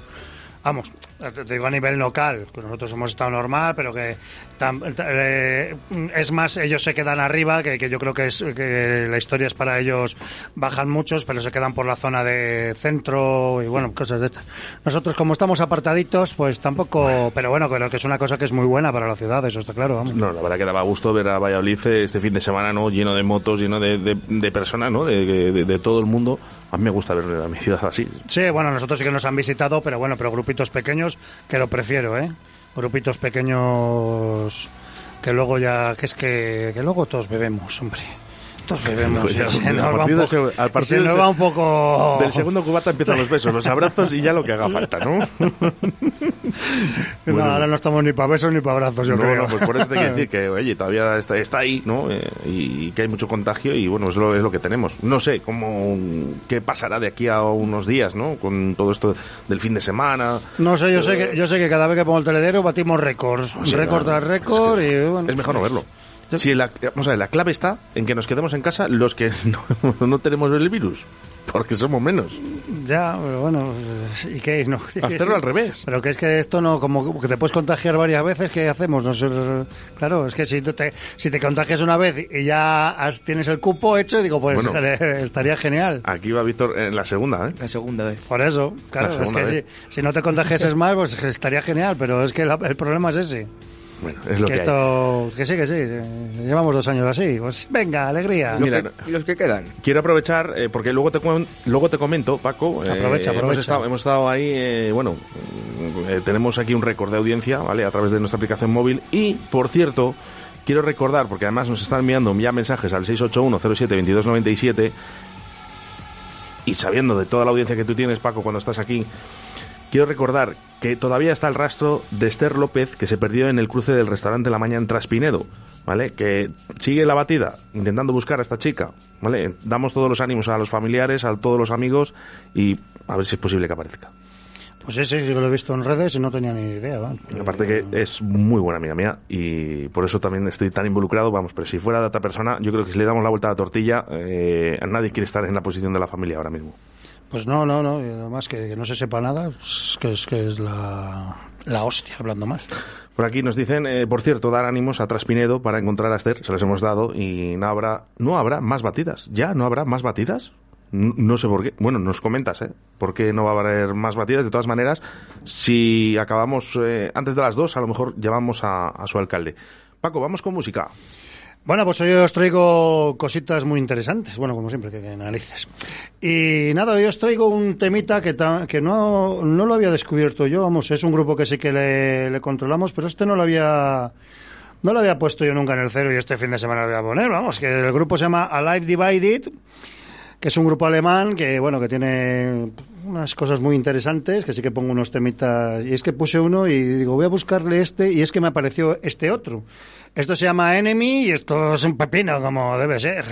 Vamos, te digo a nivel local, que nosotros hemos estado normal, pero que tam- eh, es más, ellos se quedan arriba, que, que yo creo que, es, que la historia es para ellos, bajan muchos, pero se quedan por la zona de centro y bueno, cosas de estas. Nosotros como estamos apartaditos, pues tampoco, pero bueno, creo que es una cosa que es muy buena para la ciudad, eso está claro, vamos. No, la verdad que daba gusto ver a Valladolid eh, este fin de semana, ¿no? Lleno de motos, lleno de, de- de personas, ¿no? De, de- de todo el mundo. A mí me gusta ver a mi ciudad así. Sí, bueno, nosotros sí que nos han visitado, pero bueno, pero grupitos pequeños que lo prefiero, ¿eh? Grupitos pequeños que luego ya, que es que, que luego todos bebemos, hombre. Bebemos. [laughs] Pues ya, se mira, nos va un poco- al y partir se nos va un poco... Del segundo cubata empiezan los besos, los abrazos y ya lo que haga falta, ¿no? [laughs] No, ahora no estamos ni para besos ni para abrazos, yo no, creo. no, pues por eso te quiero decir [laughs] que, oye, todavía está, está ahí, ¿no? Eh, y que hay mucho contagio y, bueno, es lo, es lo que tenemos. No sé cómo, qué pasará de aquí a unos días, ¿no? Con todo esto del fin de semana. No sé, yo sé que yo sé que cada vez que pongo el teledero batimos récords, Sí, récord tras récord y bueno. Es mejor no verlo. Si la, vamos a ver, la clave está en que nos quedemos en casa los que [laughs] no, no tenemos el virus, porque somos menos. Ya, pero bueno, ¿y qué? No, [laughs] Hacerlo al revés. Pero que es que esto no, como que te puedes contagiar varias veces, ¿qué hacemos? No sé, claro, es que si, te, si te contagias una vez y ya has- tienes el cupo hecho, digo, pues Bueno. [laughs] estaría genial. Aquí va Víctor en la segunda, ¿eh? La segunda vez. Por eso, claro, La es que si, si no te contagiases más, pues estaría genial, pero es que la- el problema es ese. Bueno, es lo que, hay. esto, que sí, que sí, llevamos dos años así, pues venga, alegría. Mira, ¿Y los que quedan? Quiero aprovechar, eh, porque luego te, luego te comento, Paco. eh, Aprovecha, Hemos aprovecha. estado, hemos estado ahí, eh, bueno, eh, tenemos aquí un récord de audiencia, ¿vale? A través de nuestra aplicación móvil. Y, por cierto, quiero recordar, porque además nos están enviando ya mensajes al 681-07-2297, y sabiendo de toda la audiencia que tú tienes, Paco, cuando estás aquí, quiero recordar que todavía está el rastro de Esther López que se perdió en el cruce del restaurante La Mañana en Traspinedo, ¿vale? Que sigue la batida intentando buscar a esta chica, ¿vale? Damos todos los ánimos a los familiares, a todos los amigos y a ver si es posible que aparezca. Pues sí, sí, que lo he visto en redes y no tenía ni idea. Aparte que es muy buena amiga mía y por eso también estoy tan involucrado, vamos, pero si fuera de otra persona, yo creo que si le damos la vuelta a la tortilla, eh, nadie quiere estar en la posición de la familia ahora mismo. Pues no, no, no, además que, que no se sepa nada, pues, que es que es la, la hostia, hablando mal. Por aquí nos dicen, eh, por cierto, dar ánimos a Traspinedo para encontrar a Esther, se los hemos dado y no habrá, no habrá más batidas. ¿Ya no habrá más batidas? No sé por qué. Bueno, nos comentas, ¿eh? ¿Por qué no va a haber más batidas? De todas maneras, si acabamos eh, antes de las dos, a lo mejor llamamos a su alcalde. Paco, vamos con música. Bueno, pues hoy os traigo cositas muy interesantes. Bueno, como siempre, que, que narices. Y nada, hoy os traigo un temita que, ta- que no, no lo había descubierto yo. Vamos, es un grupo que sí que le, le controlamos, pero este no lo había... No lo había puesto yo nunca en el cero y este fin de semana lo voy a poner. Vamos, que el grupo se llama Alive Divided, que es un grupo alemán que, bueno, que tiene unas cosas muy interesantes, que sí que pongo unos temitas. Y es que puse uno y digo, voy a buscarle este, y es que me apareció este otro. Esto se llama Enemy y esto es un pepino, como debe ser.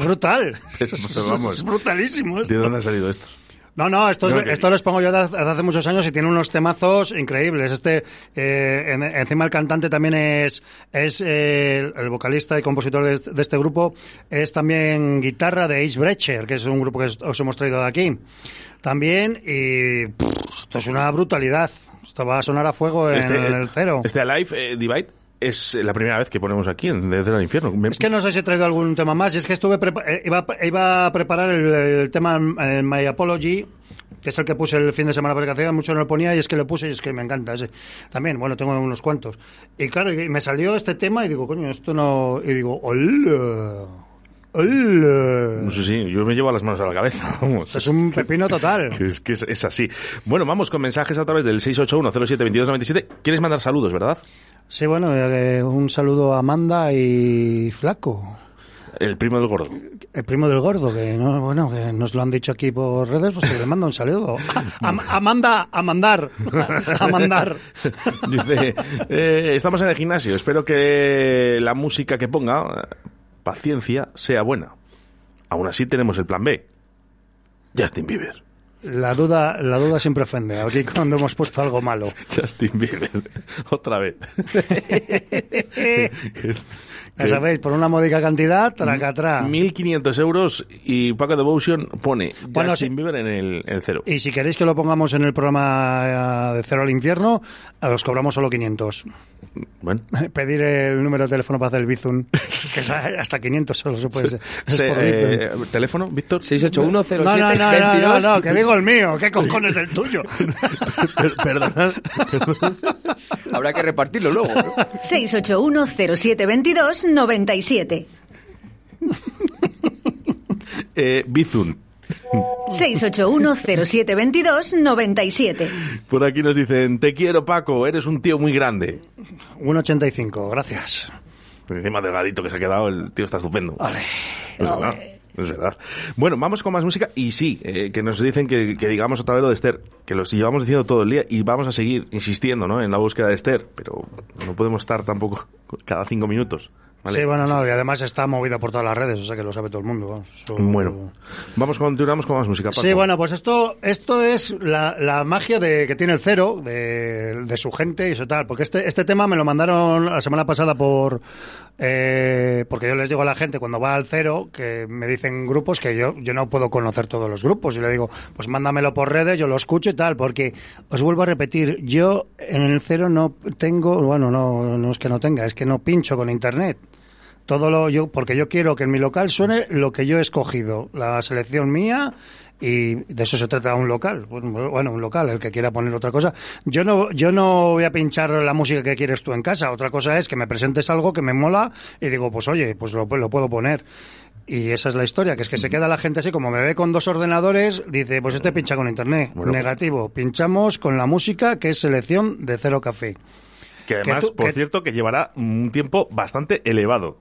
Es brutal. [laughs] Vamos. [laughs] Es brutalísimo. esto. ¿De dónde ha salido esto? No, no, esto, es- No, que- esto los pongo yo desde hace muchos años y tiene unos temazos increíbles. Este, eh, en- encima el cantante también es, es eh, el, el vocalista y compositor de, este- de este grupo, es también guitarra de Ace Brecher, que es un grupo que os- os hemos traído de aquí. También, y pff, esto es una brutalidad. Esto va a sonar a fuego en, el cero. Este Alive eh, Divide es la primera vez que ponemos aquí en Desde el Infierno. Me- Es que no sé si he traído algún tema más. Es que estuve prepa- eh, iba, iba a preparar el, el tema eh, My Apology, que es el que puse el fin de semana porque hacía mucho no lo ponía y es que lo puse y es que me encanta ese. También, bueno, tengo unos cuantos. Y claro, y me salió este tema y digo, coño, esto no... Y digo, hola, hola. No sé si, yo me llevo las manos a la cabeza. [laughs] vamos. Es un pepino total. Que [laughs] Es que es, es así. Bueno, vamos con mensajes a través del 681072297. ¿Quieres mandar saludos, verdad? Sí, bueno, eh, un saludo a Amanda y Flaco. El primo del gordo. el primo del gordo, que no, bueno, que nos lo han dicho aquí por redes, pues le manda un saludo. [laughs] A, a- a manda- a mandar, a mandar. [laughs] Dice, eh, estamos en el gimnasio, espero que la música que ponga, paciencia, sea buena. Aún así tenemos el plan B. Justin Bieber. La duda, la duda siempre ofende. Aquí cuando hemos puesto algo malo. [laughs] Justin Bieber. Otra vez. Ya sabéis, por una módica cantidad, tracatrá. 1.500 euros y Paco Devotion pone Bueno, Justin sí. Bieber en el, el cero. Y si queréis que lo pongamos en el programa eh, de Cero al Infierno, os cobramos solo 500. Bueno. [laughs] Pedir el número de teléfono para hacer el Bizum. [laughs] Es que hasta 500 solo se puede ser. Es Se- por eh. ¿Teléfono, Víctor? 681 No, no, no, no, no, no, que digo el mío. ¿Qué cojones del tuyo? [laughs] Perdona. [laughs] Habrá que repartirlo luego. 681 0722 97. Eh, Bizun. 681 0722 97. Por aquí nos dicen, te quiero Paco, eres un tío muy grande. 1,85, gracias. Pues encima delgadito que se ha quedado, el tío está estupendo. Vale. Verdad, es verdad. Bueno, vamos con más música y sí, eh, que nos dicen que, que digamos otra vez lo de Esther, que los llevamos diciendo todo el día y vamos a seguir insistiendo ¿no? en la búsqueda de Esther, pero no podemos estar tampoco [laughs] cada cinco minutos. ¿vale? Sí, bueno, no, y además está movido por todas las redes, o sea que lo sabe todo el mundo. vamos. Eso- Bueno, vamos continuamos con más música. Paco. Sí, bueno, pues esto, esto es la, la magia de, que tiene el cero, de, de su gente y eso tal. Porque este, este tema me lo mandaron la semana pasada por. Eh, porque yo les digo a la gente cuando va al cero que me dicen grupos que yo, yo no puedo conocer todos los grupos. Y le digo, pues mándamelo por redes, yo lo escucho y tal. Porque os vuelvo a repetir, yo en el cero no tengo. Bueno, no, no es que no tenga, es que no pincho con internet todo lo yo porque yo quiero que en mi local suene lo que yo he escogido la selección mía y de eso se trata un local bueno un local el que quiera poner otra cosa yo no yo no voy a pinchar la música que quieres tú en casa otra cosa es que me presentes algo que me mola y digo pues oye pues lo, lo puedo poner y esa es la historia, que es que se queda la gente así, como me ve con dos ordenadores, dice, pues este pincha con internet. Bueno. Negativo, pinchamos con la música que es selección de cero café. Que además, tú- por que- cierto, que llevará un tiempo bastante elevado.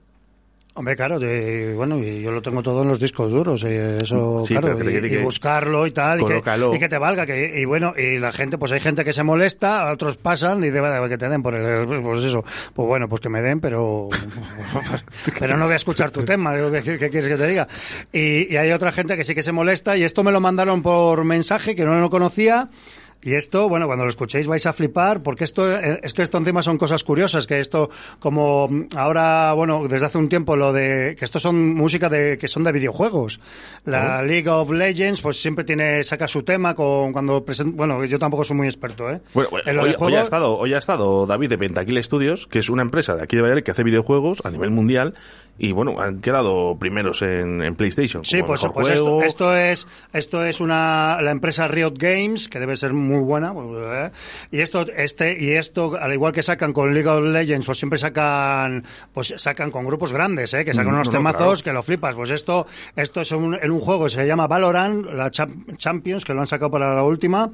Hombre, claro, de- bueno, y yo lo tengo todo en los discos duros, y eso, Sí, claro, que y, que- y buscarlo y tal, y que, y que te valga, que, y bueno, y la gente, pues hay gente que se molesta, otros pasan y "Vale, que te den por el, pues eso, pues bueno, pues que me den, pero, [laughs] pero no voy a escuchar tu tema, digo, ¿qué, qué- quieres que te diga? Y, y hay otra gente que sí que se molesta, y esto me lo mandaron por mensaje, que no lo conocía, y esto, bueno, cuando lo escuchéis vais a flipar, porque esto eh, es que esto encima son cosas curiosas, que esto, como ahora, bueno, desde hace un tiempo lo de, que esto son música de, que son de videojuegos. La. League of Legends, pues siempre tiene, saca su tema con, cuando presenta, bueno, yo tampoco soy muy experto, ¿eh? Bueno, bueno, hoy, hoy ha estado, hoy ha estado David de Pentakill Studios, que es una empresa de aquí de Valladolid que hace videojuegos a nivel mundial y bueno, han quedado primeros en, en PlayStation. Sí, pues, pues esto, esto es esto es una la empresa Riot Games que debe ser muy buena pues, ¿eh? y esto este y esto al igual que sacan con League of Legends pues siempre sacan pues sacan con grupos grandes ¿eh? que sacan Mm, unos no, no, temazos claro. que lo flipas pues esto esto es un, en un juego se llama Valorant la Cham- Champions que lo han sacado para la última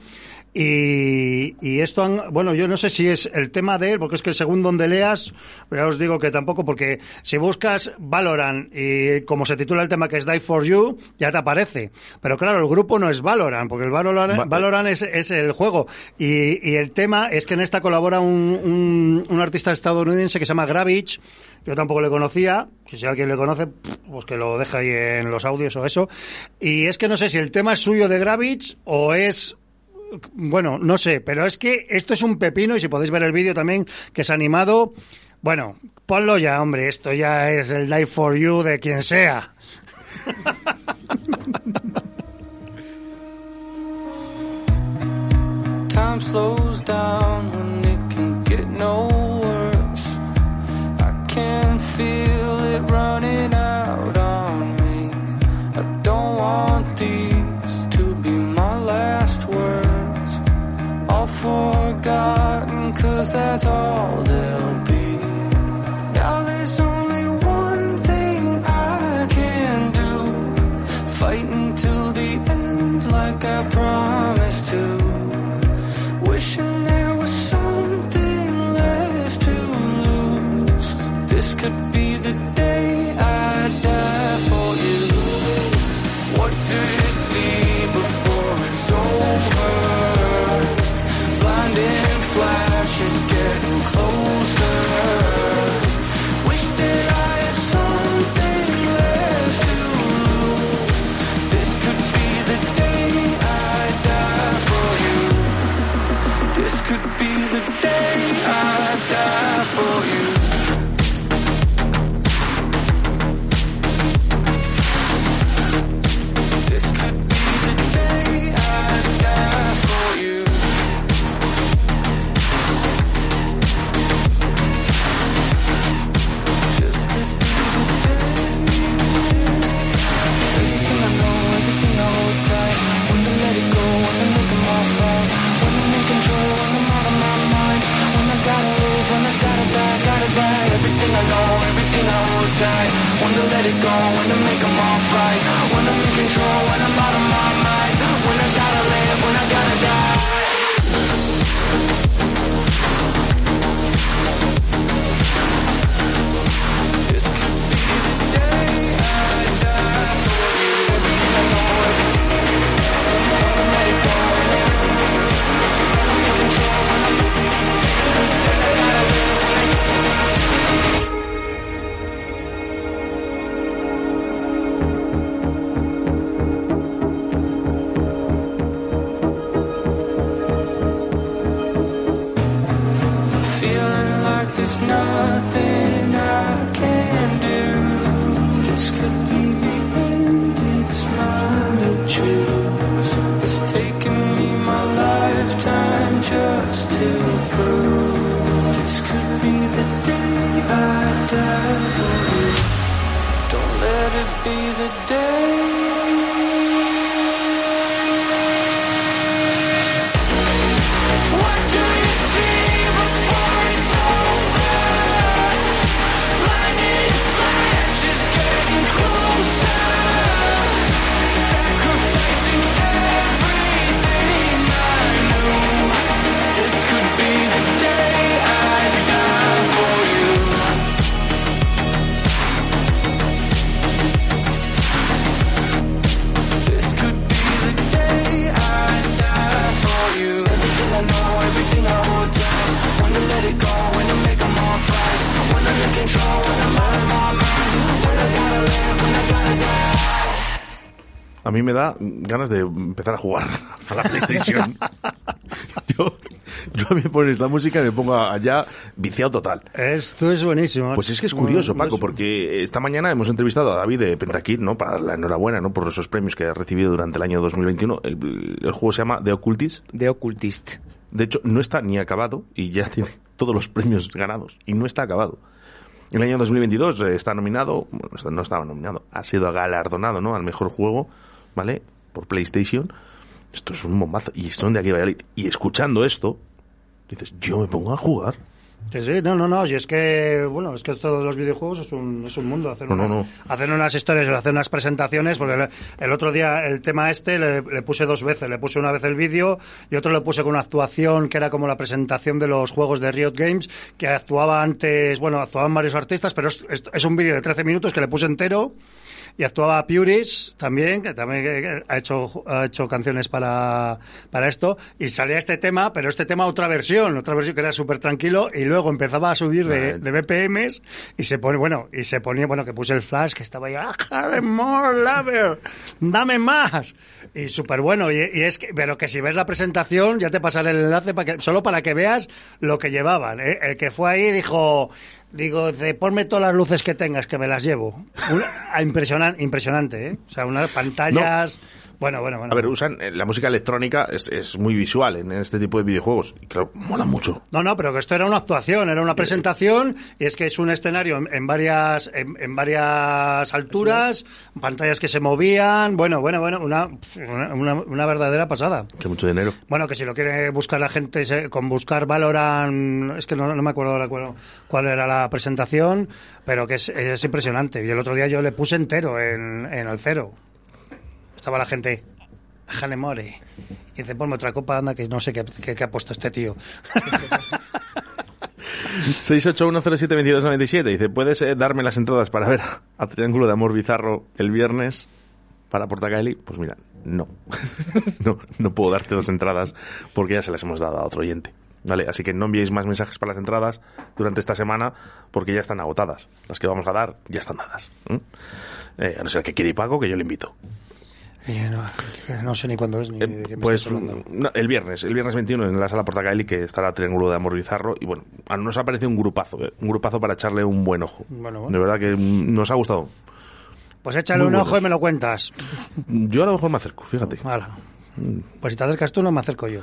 y, y esto han, bueno yo no sé si es el tema de él porque es que según donde leas ya os digo que tampoco porque si buscas Valorant y como se titula el tema que es Die for You ya te aparece. Pero claro el grupo no es Valorant porque el Valorant, Va- Valorant es, es el juego. Y, y el tema es que en esta colabora un, un, un artista estadounidense que se llama Gravich. Yo tampoco le conocía. Si alguien le conoce pues que lo deja ahí en los audios o eso. Y es que no sé si el tema es suyo de Gravich o es bueno, no sé, pero es que esto es un pepino y si podéis ver el vídeo también que es animado, bueno, ponlo ya, hombre, esto ya es el Die for You de quien sea. [laughs] Time slows down when it get no worse. I feel it running out on me. I don't want these All forgotten, cause that's all they'll be. the day. Mí me da ganas de empezar a jugar [laughs] a la PlayStation. [laughs] yo, yo a mí me pones la música y me pongo allá viciado total. Esto es buenísimo. Pues es que es curioso, Paco, porque esta mañana hemos entrevistado a David de Pentakit, ¿no? Para la enhorabuena, ¿no? Por esos premios que ha recibido durante el año 2021. El, el juego se llama The Occultist. The Occultist. De hecho, no está ni acabado y ya [laughs] tiene todos los premios ganados. Y no está acabado. En el año 2022 eh, está nominado, bueno, no estaba nominado, ha sido galardonado, ¿no? Al mejor juego, ¿vale? Por PlayStation. Esto es un bombazo. Y son de aquí Valladolid. Y escuchando esto, dices, yo me pongo a jugar. Que sí, no, no, no, y es que, bueno, es que esto de los videojuegos es un, es un mundo, hacer, No, no, unas, no. hacer unas historias, hacer unas presentaciones, porque el, el otro día el tema este le, le puse dos veces, le puse una vez el vídeo y otro le puse con una actuación que era como la presentación de los juegos de Riot Games, que actuaba antes, bueno, actuaban varios artistas, pero es, es- es un vídeo de 13 minutos que le puse entero. Y actuaba Puris también, que también ha hecho, ha hecho canciones para, para esto. Y salía este tema, pero este tema otra versión, otra versión que era súper tranquilo. Y luego empezaba a subir de, de BPMs y se pone, bueno, y se ponía, bueno, que puse el flash, que estaba ahí, ¡Ah, more lover! ¡Dame más! Y súper bueno. Y, y es que, pero que si ves la presentación, ya te pasaré el enlace para que, solo para que veas lo que llevaban. ¿eh? El que fue ahí dijo, Digo, de ponme todas las luces que tengas, que me las llevo. Una- ah, impresionan- impresionante, ¿eh? O sea, unas pantallas... Bueno, bueno, bueno. A ver, usan eh, la música electrónica, es, es muy visual en este tipo de videojuegos. Y claro, mola mucho. No, no, pero que esto era una actuación, era una presentación y es que es un escenario en, en varias en, en varias alturas, pantallas que se movían, bueno, bueno, bueno, una, una, una- una verdadera pasada. Que mucho dinero. Bueno, que si lo quiere buscar la gente se- con buscar Valorant, es que no, no me acuerdo ahora cuál, cuál era la presentación, pero que es, es impresionante. Y el otro día yo le puse entero en, en el cero. Estaba la gente, Janemore. Y dice, ponme otra copa, anda, que no sé qué, qué- qué ha puesto este tío. [laughs] 681072297 dice, ¿puedes eh, darme las entradas para ver a Triángulo de Amor Bizarro el viernes para Portacaeli? Pues mira, no. [laughs] no. No puedo darte dos entradas porque ya se las hemos dado a otro oyente. Vale, así que no enviéis más mensajes para las entradas durante esta semana porque ya están agotadas. Las que vamos a dar ya están dadas. Eh, a no ser que quiere ir Paco, que yo le invito. No, sé ni cuándo es ni de qué me Pues no, el viernes, el viernes 21 en la sala Portacaeli que estará Triángulo de Amor Bizarro y bueno, a- nos ha parecido un grupazo, ¿eh? un grupazo para echarle un buen ojo. Bueno, bueno. De verdad que mm, nos ha gustado. Pues échale Muy un buenos. ojo y me lo cuentas. Yo a lo mejor me acerco, fíjate. Hala. Pues si te acercas tú, no me acerco yo.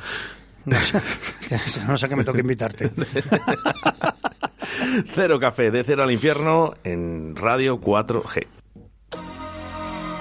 No sé, [laughs] no sé que me toque invitarte. [laughs] Cero Café, de cero al infierno en Radio 4G.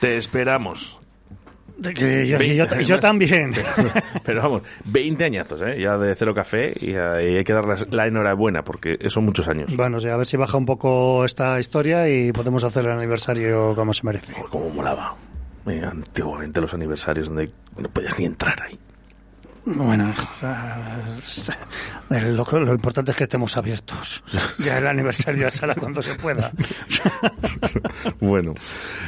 Te esperamos. Que yo, también. [laughs] Pero, pero vamos, 20 añazos, ¿eh? Ya de cero café y, eh, hay que darles la enhorabuena porque son muchos años. Bueno, a ver si baja un poco esta historia y podemos hacer el aniversario como se merece. Como molaba. Eh, antiguamente los aniversarios donde no podías ni entrar ahí. Bueno, lo, lo importante es que estemos abiertos. Ya el aniversario ya será cuando se pueda. Bueno,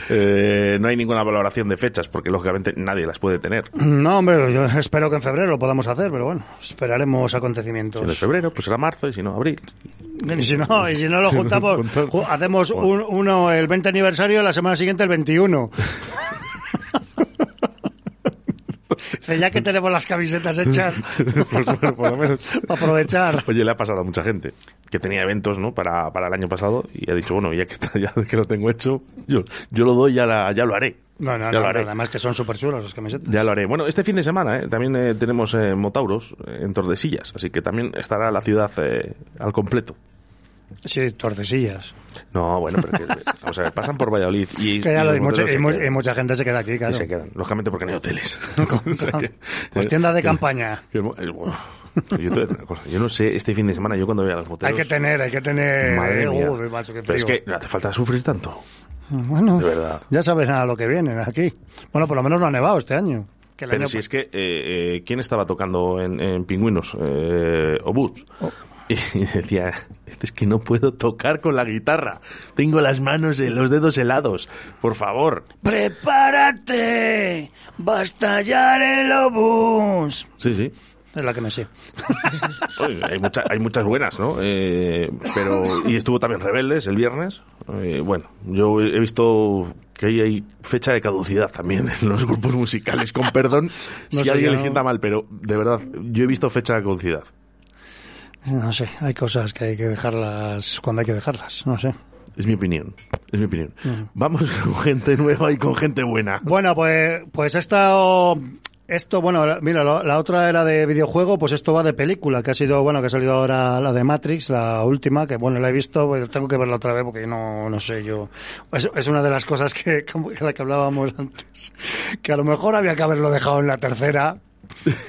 eh, no hay ninguna valoración de fechas porque lógicamente nadie las puede tener. No, hombre, yo espero que en febrero lo podamos hacer, pero bueno, esperaremos acontecimientos. Si no es febrero, pues será marzo y si no, abril. Y si no, y si no lo [laughs] juntamos, ju- hacemos un- uno el 20 aniversario, la semana siguiente el 21. Ya que tenemos las camisetas hechas, Pues [laughs] bueno, por lo menos. para aprovechar. Oye, le ha pasado a mucha gente que tenía eventos ¿no? para, para el año pasado y ha dicho, bueno, ya que está, [laughs] ya que lo tengo hecho, yo, yo lo doy, ya, la- ya lo haré. No, no, no, además que son súper chulas las camisetas. Ya lo haré. Bueno, este fin de semana ¿eh? también eh, tenemos eh, Motauros eh, en Tordesillas, así que también estará la ciudad eh, al completo. Sí, tordesillas. No, bueno, pero que, vamos a ver, pasan por Valladolid y, [laughs] Que ya y lo- y mucha, y quedan. mucha gente se queda aquí, claro. Y se quedan, lógicamente porque no hay hoteles. [laughs] [laughs] O sea que- Pues tienda de que- campaña. bueno, yo, te una cosa, yo no sé, este fin de semana yo cuando voy a los moteros... Hay que tener, hay que tener... Madre mía. uh, macho, Pero es que no hace falta sufrir tanto. Bueno, De verdad. ya sabes a lo que vienen aquí. Bueno, por lo menos no ha nevado este año. Que el Pero año si es que, eh, eh, ¿quién estaba tocando en, en Pingüinos? Eh, Obuz. Oh. Y decía, es que no puedo tocar con la guitarra. Tengo las manos, eh, los dedos helados. Por favor. ¡Prepárate! ¡Va a estallar el obús! Sí, sí. Es la que me sé. [laughs] Oye, hay, mucha- hay muchas buenas, ¿no? Eh, pero y estuvo también Rebeldes el viernes. Eh, bueno, yo he visto que ahí hay fecha de caducidad también en los grupos musicales. Con perdón [laughs] No si a alguien le sienta mal, pero de verdad, yo he visto fecha de caducidad. No sé, hay cosas que hay que dejarlas cuando hay que dejarlas. No sé. Es mi opinión. Es mi opinión. Mm. Vamos [laughs] con gente nueva y con gente buena. Bueno, pues, pues esto, esto, bueno, mira, la otra era de videojuego, pues esto va de película, que ha sido, bueno, que ha salido ahora la de Matrix, la última, que bueno, la he visto, pues tengo que verla otra vez porque no, no sé, yo, es, es una de las cosas que, [laughs] como de la que hablábamos antes, que a lo mejor había que haberlo dejado en la tercera.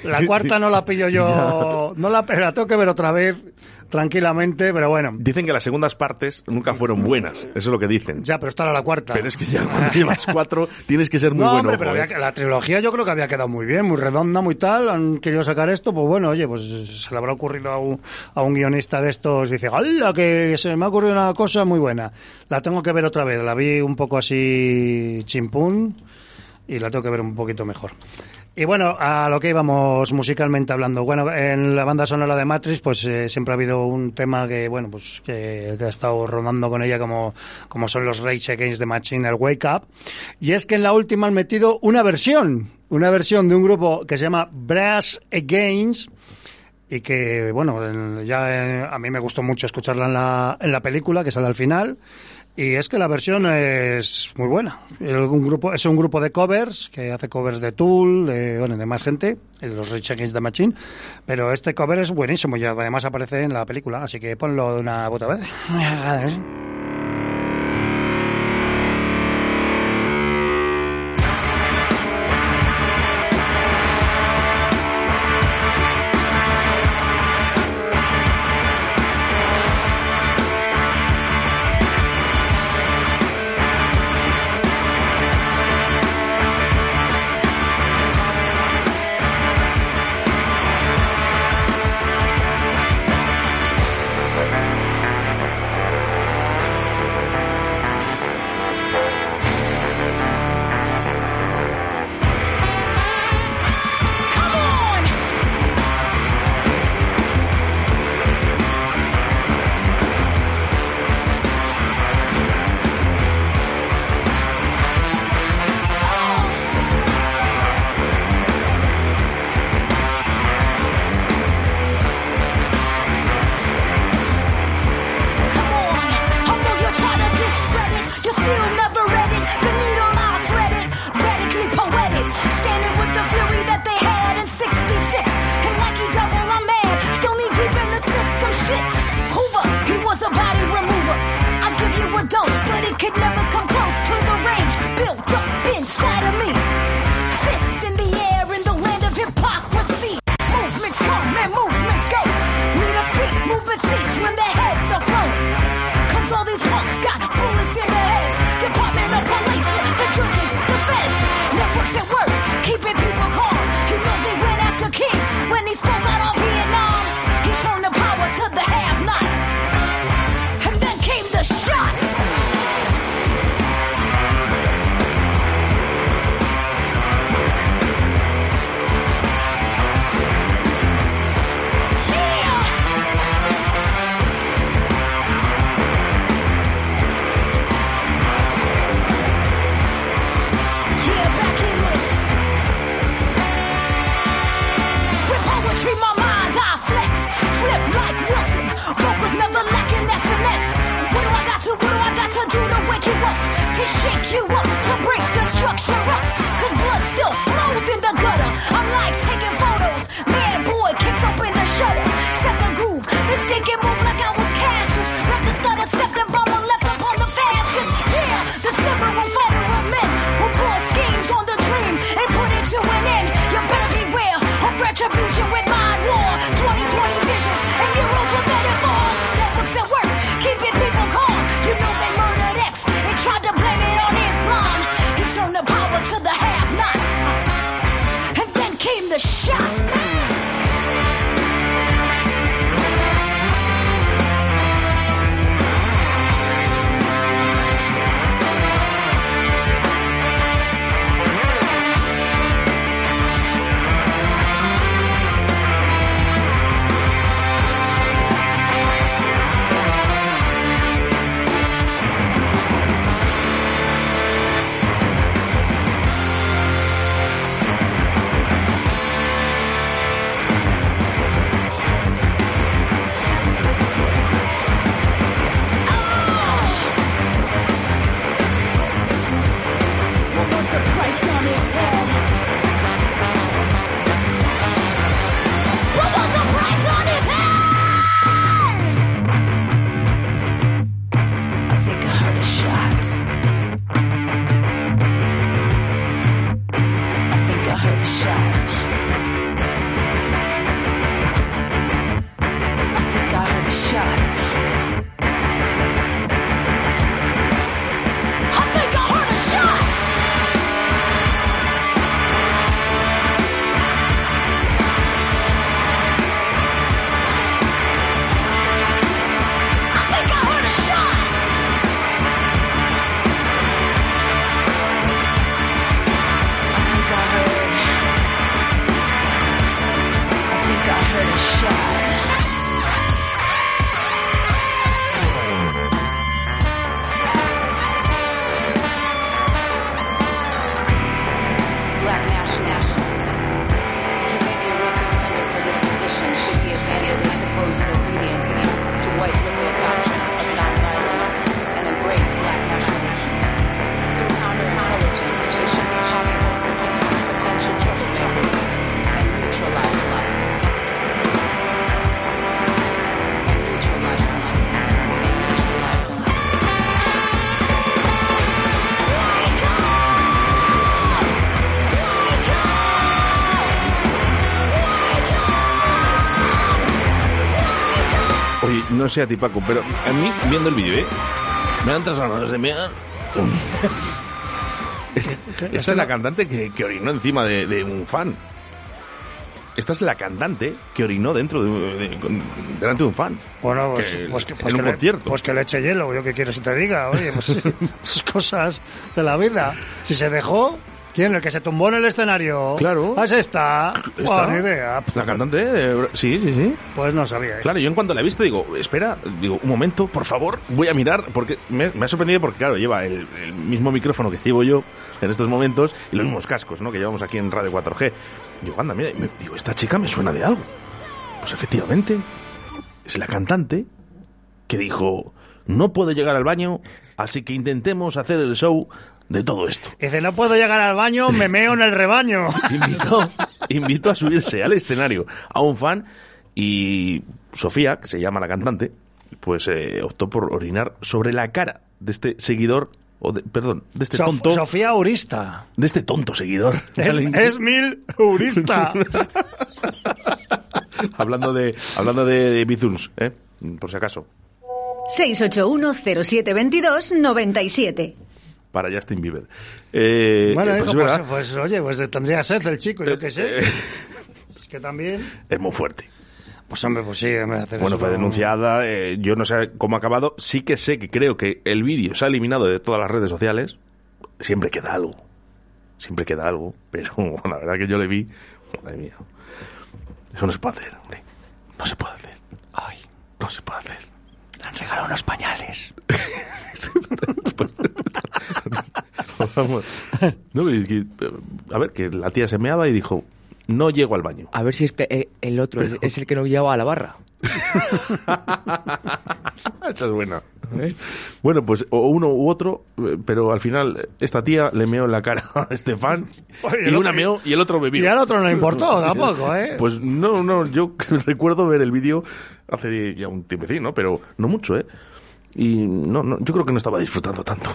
La cuarta no la pillo yo, no la, la tengo que ver otra vez, tranquilamente, pero bueno. Dicen que las segundas partes nunca fueron buenas. Eso es lo que dicen. Ya, pero esta era la cuarta. Pero es que ya cuando llevas [laughs] cuatro tienes que ser muy no, bueno. hombre, pero ojo, había que- la trilogía yo creo que había quedado muy bien, muy redonda, muy tal. Han querido sacar esto, pues bueno, oye, pues se le habrá ocurrido a un, a un guionista de estos. Dice, ¡hala! Que se me ha ocurrido una cosa muy buena. La tengo que ver otra vez. La vi un poco así chimpún y la tengo que ver un poquito mejor. Y bueno, a lo que íbamos musicalmente hablando. Bueno, en la banda sonora de Matrix, pues eh, siempre ha habido un tema que, bueno, pues que, que ha estado rodando con ella como, como son los Rage Against the Machine, el Wake Up. Y es que en la última han metido una versión, una versión de un grupo que se llama Brass Against y que, bueno, en- ya eh, a mí me gustó mucho escucharla en la, en la película, que sale al final. Y es que la versión es muy buena. Un grupo, es un grupo de covers, que hace covers de Tool, de, bueno, de más gente, de los Rage Against the Machine. Pero este cover es buenísimo y además aparece en la película, así que ponlo de una puta vez. [laughs] sé a ti, Paco, pero a mí, viendo el vídeo, ¿eh? Me dan ganas de mear. Esta es la cantante que, que orinó encima de, de un fan. Esta es la cantante que orinó dentro de, de- delante de un fan. Bueno, pues, Que- pues que, en pues un le, concierto. pues que le eche hielo, yo que quieres que te diga, oye, pues [laughs] cosas de la vida. Si se dejó, ¿quién? El que se tumbó en el escenario. Claro. Ah, es esta. ¿Esta? Buena idea. La cantante, de- sí, sí, sí. Pues no sabía. ¿eh? Claro, yo en cuanto la he visto digo, espera, digo, un momento, por favor, voy a mirar, porque me, me ha sorprendido porque, claro, lleva el, el mismo micrófono que llevo yo en estos momentos y los mismos cascos, ¿no? Que llevamos aquí en Radio 4G. Digo, anda, mira, y me- digo, esta chica me suena de algo. Pues efectivamente, es la cantante que dijo, no puedo llegar al baño, así que intentemos hacer el show de todo esto. Dice, no puedo llegar al baño, me meo en el rebaño. [laughs] invitó, invitó a subirse al escenario a un fan y Sofía, que se llama la cantante, pues eh, optó por orinar sobre la cara de este seguidor, o de, perdón, de este Sof- tonto, Sofía Urista. de este tonto seguidor. Es, es mil Urista. [laughs] hablando de, hablando de, de Bizuns, ¿eh? por si acaso, 681-0722-97. Para Justin Bieber. Eh, bueno, eh, hijo, pues, pues, pues, oye, pues tendría sed el chico, yo qué sé. Es que también... es muy fuerte. Pues hombre, pues sí, hombre, hacer Bueno, eso fue denunciada. eh, yo no sé cómo ha acabado. Sí que sé que creo que el vídeo se ha eliminado de todas las redes sociales. Siempre queda algo. Siempre queda algo. Pero [laughs] la verdad que yo le vi. Madre mía. Eso no se puede hacer, hombre. No se puede hacer. Ay, no se puede hacer. Le han regalado unos pañales. Vamos. No, es que, a ver, que la tía se meaba y dijo: No llego al baño. A ver si es que eh, el otro es- es el que no lleva a la barra. [laughs] Esa es buena. Bueno, pues o uno u otro, eh, pero al final esta tía le meó en la cara a este fan Oye, y el una otro- meó y el otro bebió. Y al otro no le importó tampoco, [laughs] ¿eh? Pues no, no, yo [laughs] recuerdo ver el vídeo hace ya un tiempecín, ¿no? Pero no mucho, ¿eh? Y no, no, yo creo que no estaba disfrutando tanto.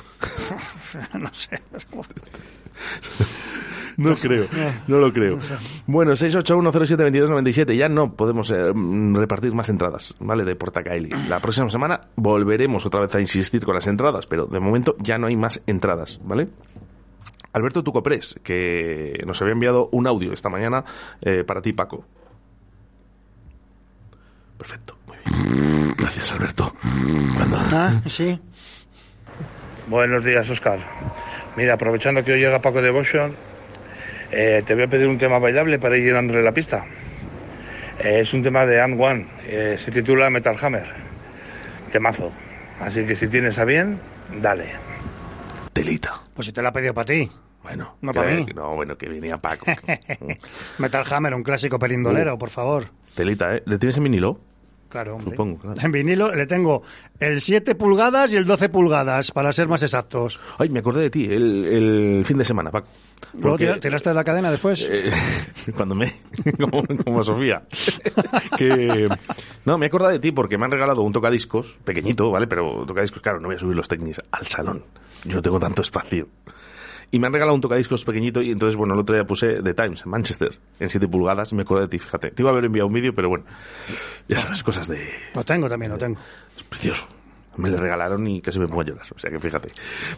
[laughs] no sé. [laughs] No creo, no lo creo. Bueno, 681072297, ya no podemos eh, repartir más entradas, ¿vale? De Portacaeli. La próxima semana volveremos otra vez a insistir con las entradas, pero de momento ya no hay más entradas, ¿vale? Alberto Tucopres, que nos había enviado un audio esta mañana eh, para ti, Paco. Perfecto, muy bien. Gracias, Alberto. Ah, sí. Buenos días, Oscar. Mira, aprovechando que hoy llega Paco Devotion, eh, te voy a pedir un tema bailable para ir llenándole la pista. Eh, es un tema de And One, eh, se titula Metal Hammer. Temazo. Así que si tienes a bien, dale. Telita. Pues si te la ha pedido para ti. Bueno, No para mí. No, bueno, que venía Paco. [laughs] Metal Hammer, un clásico perindolero, Uh. por favor. Telita, ¿eh? ¿Le tienes en vinilo? Claro, hombre. Supongo, claro. En vinilo le tengo el 7 pulgadas y el 12 pulgadas, para ser más exactos. Ay, me acordé de ti el, el fin de semana, Paco. Luego Porque- tira- tiraste de la cadena después. [laughs] Eh, cuando me [laughs] como, como Sofía que no me he acordado de ti porque me han regalado un tocadiscos pequeñito vale pero tocadiscos claro no voy a subir los técnicos al salón yo no tengo tanto espacio y me han regalado un tocadiscos pequeñito y entonces bueno el otro día puse The Times en Manchester en 7 pulgadas y me acordé de ti fíjate te iba a haber enviado un vídeo pero bueno ya sabes cosas de Lo tengo también, lo tengo. es precioso me le regalaron y casi me pongo a llorar. O sea que fíjate.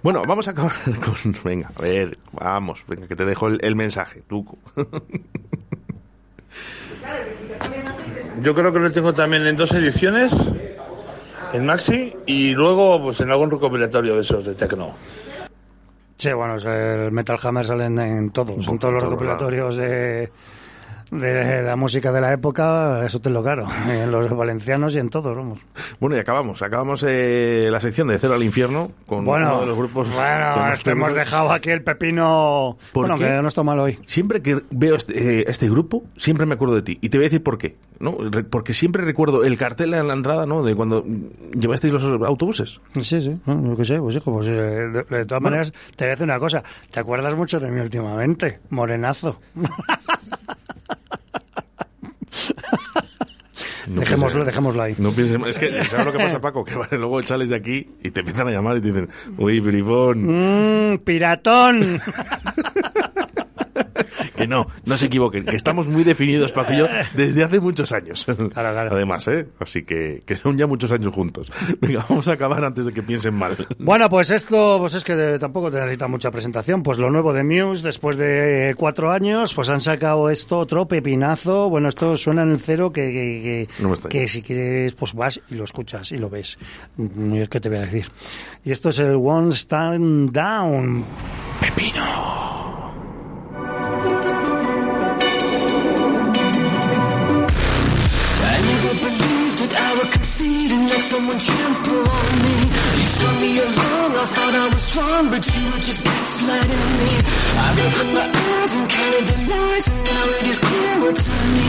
Bueno, vamos a acabar [laughs] con... Venga, a ver, vamos. Venga, que te dejo el, el mensaje, Tuco. Yo creo que lo tengo también en dos ediciones, en Maxi, y luego pues en algún recopilatorio de esos de Tecno. Sí, bueno, el Metal Hammer salen en todos, en todos los recopilatorios de, de la música de la época, eso te lo claro, [laughs] en los valencianos y en todos, vamos. Bueno, y acabamos. Acabamos eh, la sección de Cero al Infierno con Bueno, uno de los grupos... bueno, este hemos dejado aquí el pepino, ¿Por bueno, qué? que no está mal hoy. Siempre que veo este, eh, este grupo, siempre me acuerdo de ti. Y te voy a decir por qué. ¿no? Porque siempre recuerdo el cartel en la entrada, ¿no? De cuando llevasteis los autobuses. Sí, sí, no, yo qué sé, pues hijo, pues eh, de, de todas maneras te voy a decir una cosa, ¿te acuerdas mucho de mí últimamente? Morenazo. [laughs] No dejémoslo, pienses- dejémoslo ahí. No pienses Es que, ¿sabes lo que pasa, Paco? Que vale, luego sales de aquí y te empiezan a llamar y te dicen, uy, bribón. Mmm, piratón. [laughs] Que no, no se equivoquen, que estamos muy definidos, Paco y yo, desde hace muchos años. Además, ¿eh? Así que, que son ya muchos años juntos. Venga, vamos a acabar antes de que piensen mal. Bueno, pues esto, pues es que de- tampoco te necesita mucha presentación. Pues lo nuevo de Muse, después de cuatro años, pues han sacado esto, otro pepinazo. Bueno, esto suena en el cero que, que, que, No que si quieres, pues vas y lo escuchas y lo ves. Mm, que te voy a decir. Y esto es el One Stand Down. Pepino. Someone trample on me. You strung me along, I thought I was strong, but you were just gaslighting me. I've opened my eyes and counted the lies, and now it is clearer to me.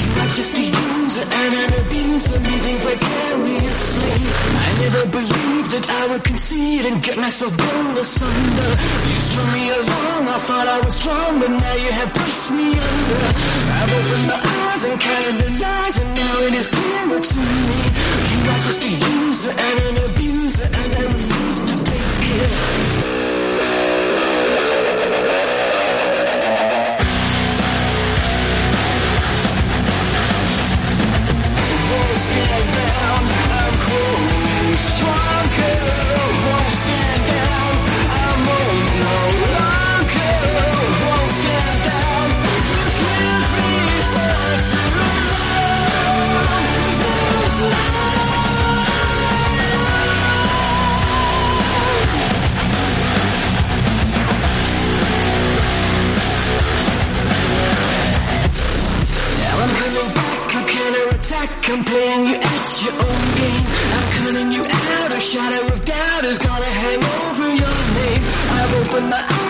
You are just a user and an abuser, living vicariously. I never believed that I would concede and get myself blown asunder. You strung me along, I thought I was strong, but now you have pushed me under. I've opened my eyes and counted the lies, and now it is clearer to me. You are just and an abuser, and I refuse to take it. I'm growing I'm playing you at your own game. I'm cutting you out, a shadow of doubt is gonna hang over your name. I've opened my eyes,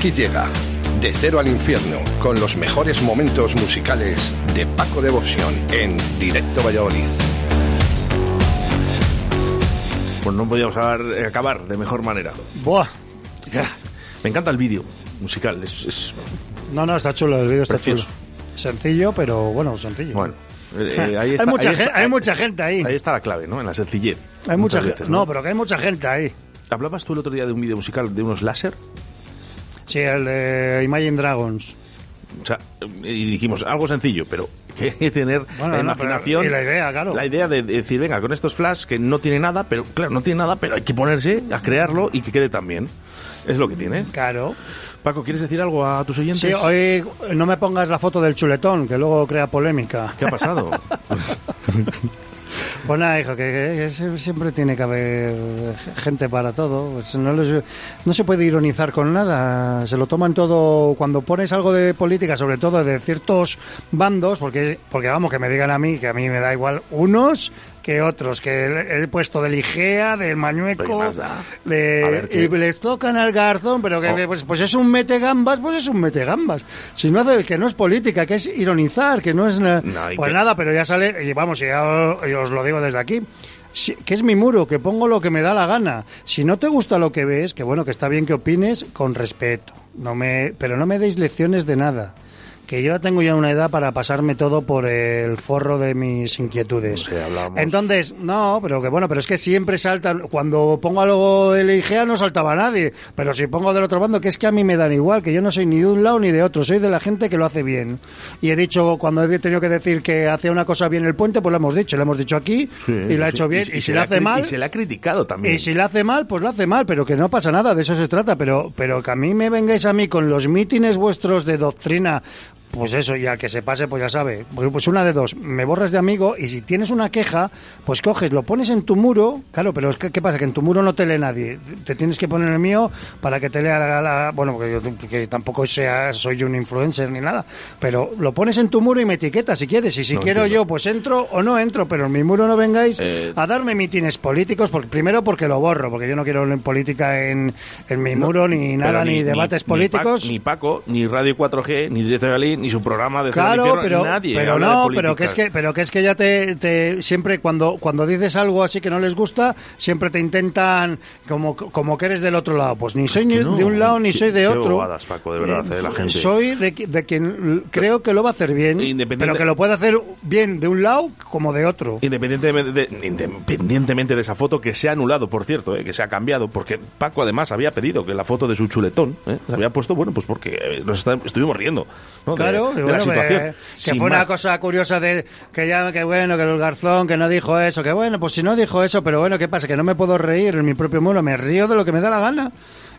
Aquí llega De Cero al Infierno con los mejores momentos musicales de Paco Devoción en Directo Valladolid. Pues no podíamos acabar, eh, acabar de mejor manera. Buah. Me encanta el vídeo musical. Es, es- No, no, está chulo, el vídeo está Precioso. chulo. Sencillo, pero bueno, sencillo. Bueno, eh, eh, ahí [laughs] está- hay, mucha ahí gen- está- hay mucha gente ahí. Ahí está la clave, ¿no? En la sencillez. Hay mucha Muchas gente. veces, no, pero que hay mucha gente ahí. ¿Hablabas tú el otro día de un vídeo musical de unos láser? Sí, el de Imagine Dragons. O sea, y dijimos algo sencillo, pero que hay que tener Bueno, la no, imaginación. y la idea, claro. La idea de decir, venga, con estos flash que no tiene nada, pero claro, no tiene nada, pero hay que ponerse a crearlo y que quede tan bien. Es lo que tiene. Claro. Paco, ¿quieres decir algo a tus oyentes? Sí, hoy no me pongas la foto del chuletón, que luego crea polémica. ¿Qué ha pasado? [laughs] Pues nada, hijo, que, siempre tiene que haber gente para todo. Pues no, les- no se puede ironizar con nada. Se lo toman todo. Cuando pones algo de política, sobre todo de ciertos bandos, porque, porque vamos, que me digan a mí, que a mí me da igual unos que otros, que he puesto del Igea, del ¿Qué Mañueco, de, y les tocan al garzón, pero que Oh. pues, pues es un metegambas, pues es un metegambas. Si no hace, que no es política, que es ironizar, que no es na- No, y pues que- nada, pero ya sale, y vamos, y ya os lo digo desde aquí. si- que es mi muro, que pongo lo que me da la gana. Si no te gusta lo que ves, que bueno, que está bien que opines con respeto, no me, pero no me deis lecciones de nada. Que yo ya tengo ya una edad para pasarme todo por el forro de mis inquietudes. Entonces, no, pero que bueno, pero es que siempre saltan. Cuando pongo algo del IGEA no saltaba nadie. Pero si pongo del otro bando, que es que a mí me dan igual, que yo no soy ni de un lado ni de otro, soy de la gente que lo hace bien. Y he dicho, cuando he tenido que decir que hacía una cosa bien el puente, pues lo hemos dicho, lo hemos dicho aquí Sí, y lo ha hecho bien. Y, si ha hace mal. Y se le ha criticado también. Y si lo hace mal, pues lo hace mal, pero que no pasa nada, de eso se trata. Pero, pero que a mí me vengáis a mí con los mítines vuestros de doctrina, pues eso, y al que se pase, pues ya sabe. Pues pues una de dos, me borras de amigo y si tienes una queja, pues coges, lo pones en tu muro, claro, pero es que, ¿qué pasa? Que en tu muro no te lee nadie. Te tienes que poner el mío para que te lea la... la- bueno, porque yo que tampoco sea, soy un influencer ni nada, pero lo pones en tu muro y me etiquetas si quieres. Y si No quiero entiendo. yo, pues entro o no entro, pero en mi muro no vengáis Eh, a darme mítines políticos, porque, primero porque lo borro, porque yo no quiero en política en, en mi muro, ni nada, ni, debates ni políticos. Pac- Ni Paco, ni Radio 4G, ni Directo Galí, ni su programa de Claro, Infierno, pero, nadie pero habla no, pero que es que, pero que es que ya te, te- siempre cuando, cuando dices algo así que no les gusta, siempre te intentan como, como que eres del otro lado. Pues ni soy ni no, de un lado ni soy de otro. bobadas, Paco, de verdad, eh, la gente. Soy de, de quien creo que lo va a hacer bien, pero que lo puede hacer bien de un lado como de otro. Independientemente de, independientemente de esa foto que se ha anulado, por cierto, eh, que se ha cambiado, porque Paco además había pedido que la foto de su chuletón eh, se había puesto, bueno, pues porque eh, nos está- estuvimos riendo ¿no? de- Claro, de, y la situación. que, que fue una cosa curiosa de que ya, que bueno, que el garzón, que no dijo eso, que bueno, pues si no dijo eso, pero bueno, ¿qué pasa? Que no me puedo reír en mi propio muro, me río de lo que me da la gana.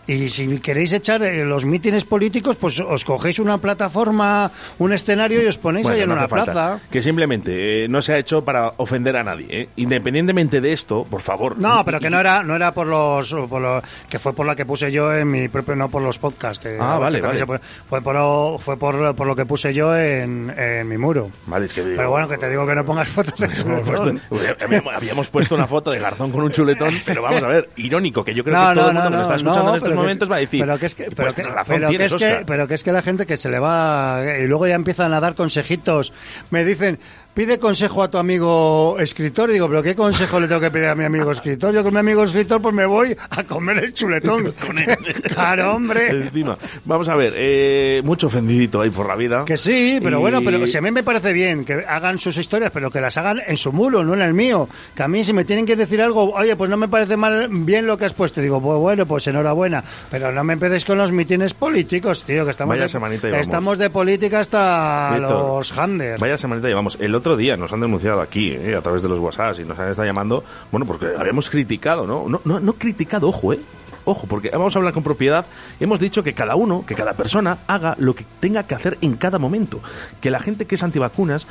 Y si queréis echar eh, los mítines políticos, pues os cogéis una plataforma, un escenario y os ponéis Bueno, ahí en no una falta. plaza. Que simplemente eh, no se ha hecho para ofender a nadie. eh. Independientemente de esto, por favor. No, pero que no era, no era por los, por lo- que fue por la que puse yo en mi propio, no por los podcasts. Que, Ah, vale, que vale. Fue, fue por, lo- fue por, por lo que puse yo en, en mi muro. Vale, es que digo- Pero bueno, que te digo que no pongas [laughs] fotos de puesto- habíamos, puesto una foto de Garzón con un chuletón, pero vamos a ver, irónico, que yo creo que todo el mundo que está escuchando en estos momentos es- va a decir, pero que es que, pero pues que- tienes razón pero que es que, pero que es que la gente que se le va y luego ya empiezan a dar consejitos, me dicen, pide consejo a tu amigo escritor. Y digo, ¿pero qué consejo le tengo que pedir a mi amigo escritor? Yo con mi amigo escritor pues me voy a comer el chuletón. [laughs] claro, hombre. Encima. Vamos a ver, eh, mucho ofendidito ahí por la vida. Que sí, pero Y- bueno, pero si a mí me parece bien que hagan sus historias, pero que las hagan en su mulo, no en el mío. Que a mí si me tienen que decir algo, oye, pues no me parece mal bien lo que has puesto, digo, pues bueno, pues enhorabuena. Pero no me empecéis con los mitines políticos, tío, que estamos, Vaya de, semanita estamos de política hasta Víctor, los handers. Vaya semanita llevamos. El otro día nos han denunciado aquí, eh, a través de los WhatsApp, y nos han estado llamando, bueno, porque habíamos criticado, ¿no? No, no, no criticado, ojo, ¿eh? Ojo, porque vamos a hablar con propiedad. Hemos dicho que cada uno, que cada persona haga lo que tenga que hacer en cada momento. Que la gente que es antivacunas,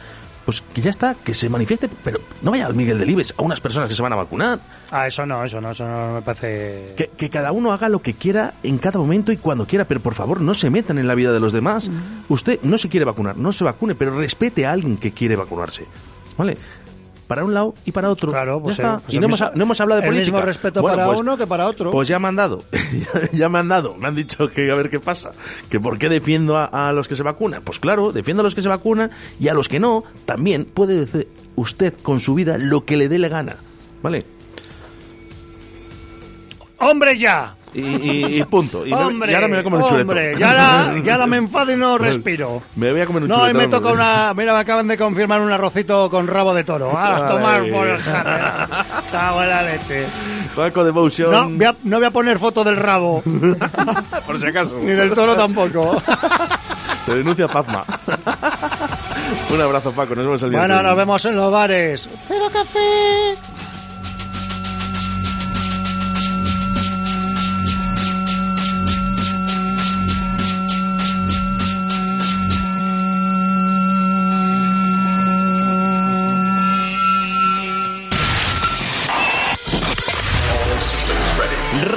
pues que ya está, que se manifieste, pero no vaya al Miguel Delibes a unas personas que se van a vacunar. Ah, eso no, eso no, eso no me parece... Que, que cada uno haga lo que quiera en cada momento y cuando quiera, pero por favor no se metan en la vida de los demás. Usted no se quiere vacunar, no se vacune, pero respete a alguien que quiere vacunarse. ¿Vale? Para un lado y para otro. Claro, pues, ya está. eh, pues y no hemos, no hemos hablado de el política. mismo respeto Bueno, para pues- uno que para otro. Pues ya me han dado. [laughs] ya me han dado. Me han dicho que a ver qué pasa. Que por qué defiendo a, a los que se vacunan. Pues claro, defiendo a los que se vacunan y a los que no, también puede hacer usted con su vida lo que le dé la gana. ¿Vale? ¡Hombre ya! Y, y- y punto. Y, me- hombre, y ahora me voy a comer un chuletón. hombre, ya la, ya la me [laughs] enfado y no respiro. Me voy a comer un No, y chuletón. me toca una... Mira, me acaban de confirmar un arrocito con rabo de toro. A Ay. tomar por el en la leche. Paco Devotion. No voy, a, no voy a poner foto del rabo. [laughs] por si acaso. Ni del toro tampoco. [laughs] Te denuncia Pazma. un abrazo, Paco. Nos vemos el día Bueno, nos vemos en los bares. Cero café.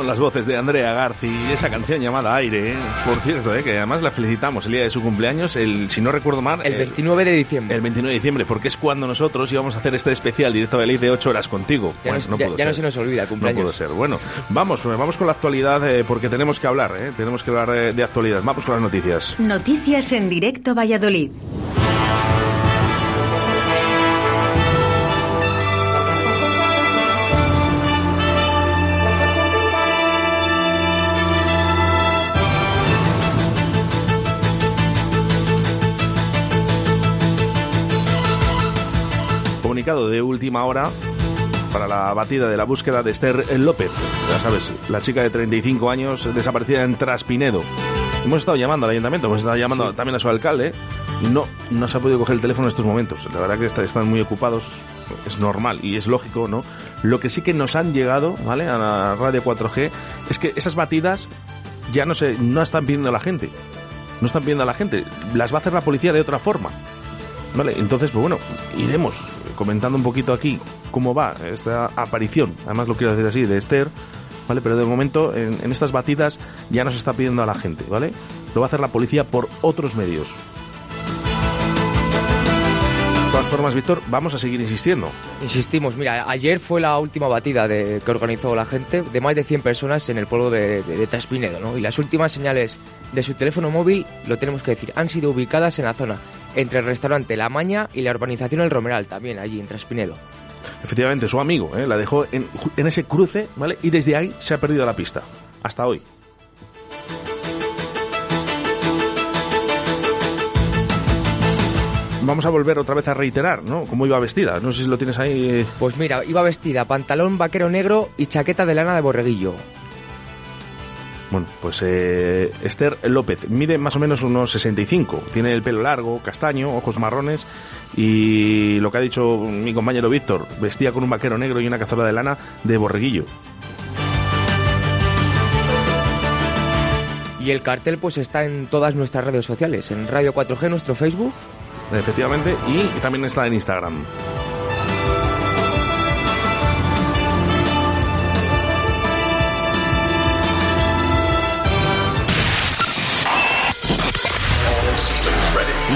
Las voces de Andrea Garci y esta canción llamada Aire, ¿eh? por cierto, ¿eh? que además la felicitamos el día de su cumpleaños, el, si no recuerdo mal, El 29 de diciembre. el 29 de diciembre, porque es cuando nosotros íbamos a hacer este especial directo de Ley de 8 horas contigo. Ya, Bueno, no, ya- pudo ya no se nos olvida el No cumpleaños. puede ser. Bueno, vamos, vamos con la actualidad eh, porque tenemos que hablar, ¿eh? tenemos que hablar eh, de actualidad. Vamos con las noticias. Noticias en directo Valladolid. Comunicado de última hora para la batida de la búsqueda de Esther López. Ya sabes, la chica de 35 años desaparecida en Traspinedo. Hemos estado llamando al ayuntamiento, hemos estado llamando también a su alcalde no, no se ha podido coger el teléfono en estos momentos. La verdad que está- están muy ocupados, es normal y es lógico, ¿no? Lo que sí que nos han llegado, ¿vale? A la radio 4G es que esas batidas ya no se no están pidiendo a la gente. No están pidiendo a la gente, las va a hacer la policía de otra forma. Vale, entonces, pues bueno, iremos comentando un poquito aquí cómo va esta aparición, además lo quiero decir así, de Esther, ¿vale? Pero de momento en, estas batidas ya no se está pidiendo a la gente, ¿vale? Lo va a hacer la policía por otros medios. De todas formas, Víctor, vamos a seguir insistiendo. Insistimos, mira, ayer fue la última batida que organizó la gente de más de 100 personas en el pueblo de, de- de Traspinedo, ¿no? Y las últimas señales de su teléfono móvil, lo tenemos que decir, han sido ubicadas en la zona entre el restaurante La Maña y la urbanización El Romeral, también allí en Traspinedo. Efectivamente, su amigo ¿eh? la dejó en, en ese cruce, ¿vale? Y desde ahí se ha perdido la pista. Hasta hoy. Vamos a volver otra vez a reiterar, ¿no? Cómo iba vestida. No sé si lo tienes ahí. eh. Pues mira, iba vestida pantalón vaquero negro y chaqueta de lana de borreguillo. Bueno, pues eh, Esther López mide más o menos unos 65. Tiene el pelo largo, castaño, ojos marrones y lo que ha dicho mi compañero Víctor, vestía con un vaquero negro y una cazadora de lana de borreguillo. Y el cartel pues está en todas nuestras redes sociales, en Radio 4G, nuestro Facebook. Efectivamente, y también está en Instagram.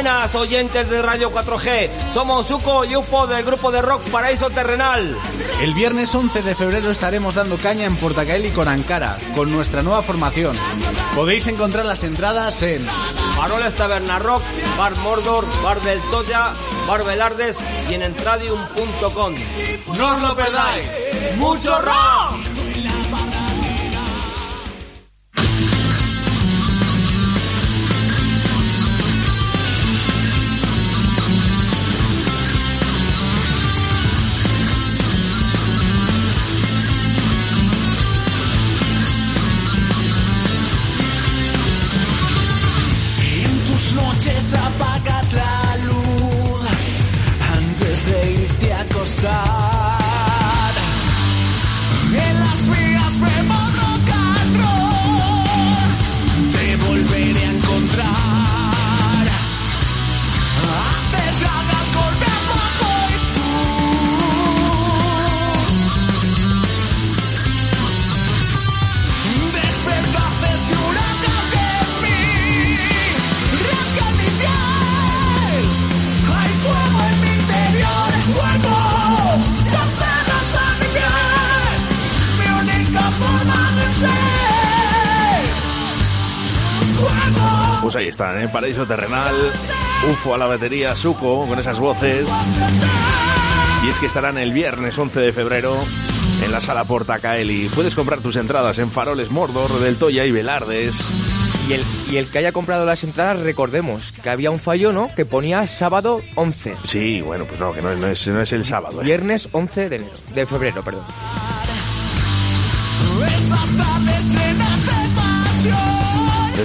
Buenas oyentes de Radio 4G, somos Zuko y Ufo del grupo de rock Paraíso Terrenal. El viernes 11 de febrero estaremos dando caña en Portacaeli con Ankara, con nuestra nueva formación. Podéis encontrar las entradas en Faroles Taberna Rock, Bar Mordor, Bar del Toya, Bar Belardes y en entradium.com. ¡No os lo perdáis! ¡Mucho rock! Están, ¿eh? Paraíso Terrenal, UFO a la batería, Suco, con esas voces. Y es que estarán el viernes 11 de febrero en la sala Portacaeli. Puedes comprar tus entradas en Faroles Mordor, Del Toya y Velardes. Y el, y el que haya comprado las entradas, recordemos que había un fallo, ¿no? Que ponía sábado 11. Sí, bueno, pues no, que no, es- no es, no es el sábado. ¿eh? Viernes 11 de enero, de febrero, perdón.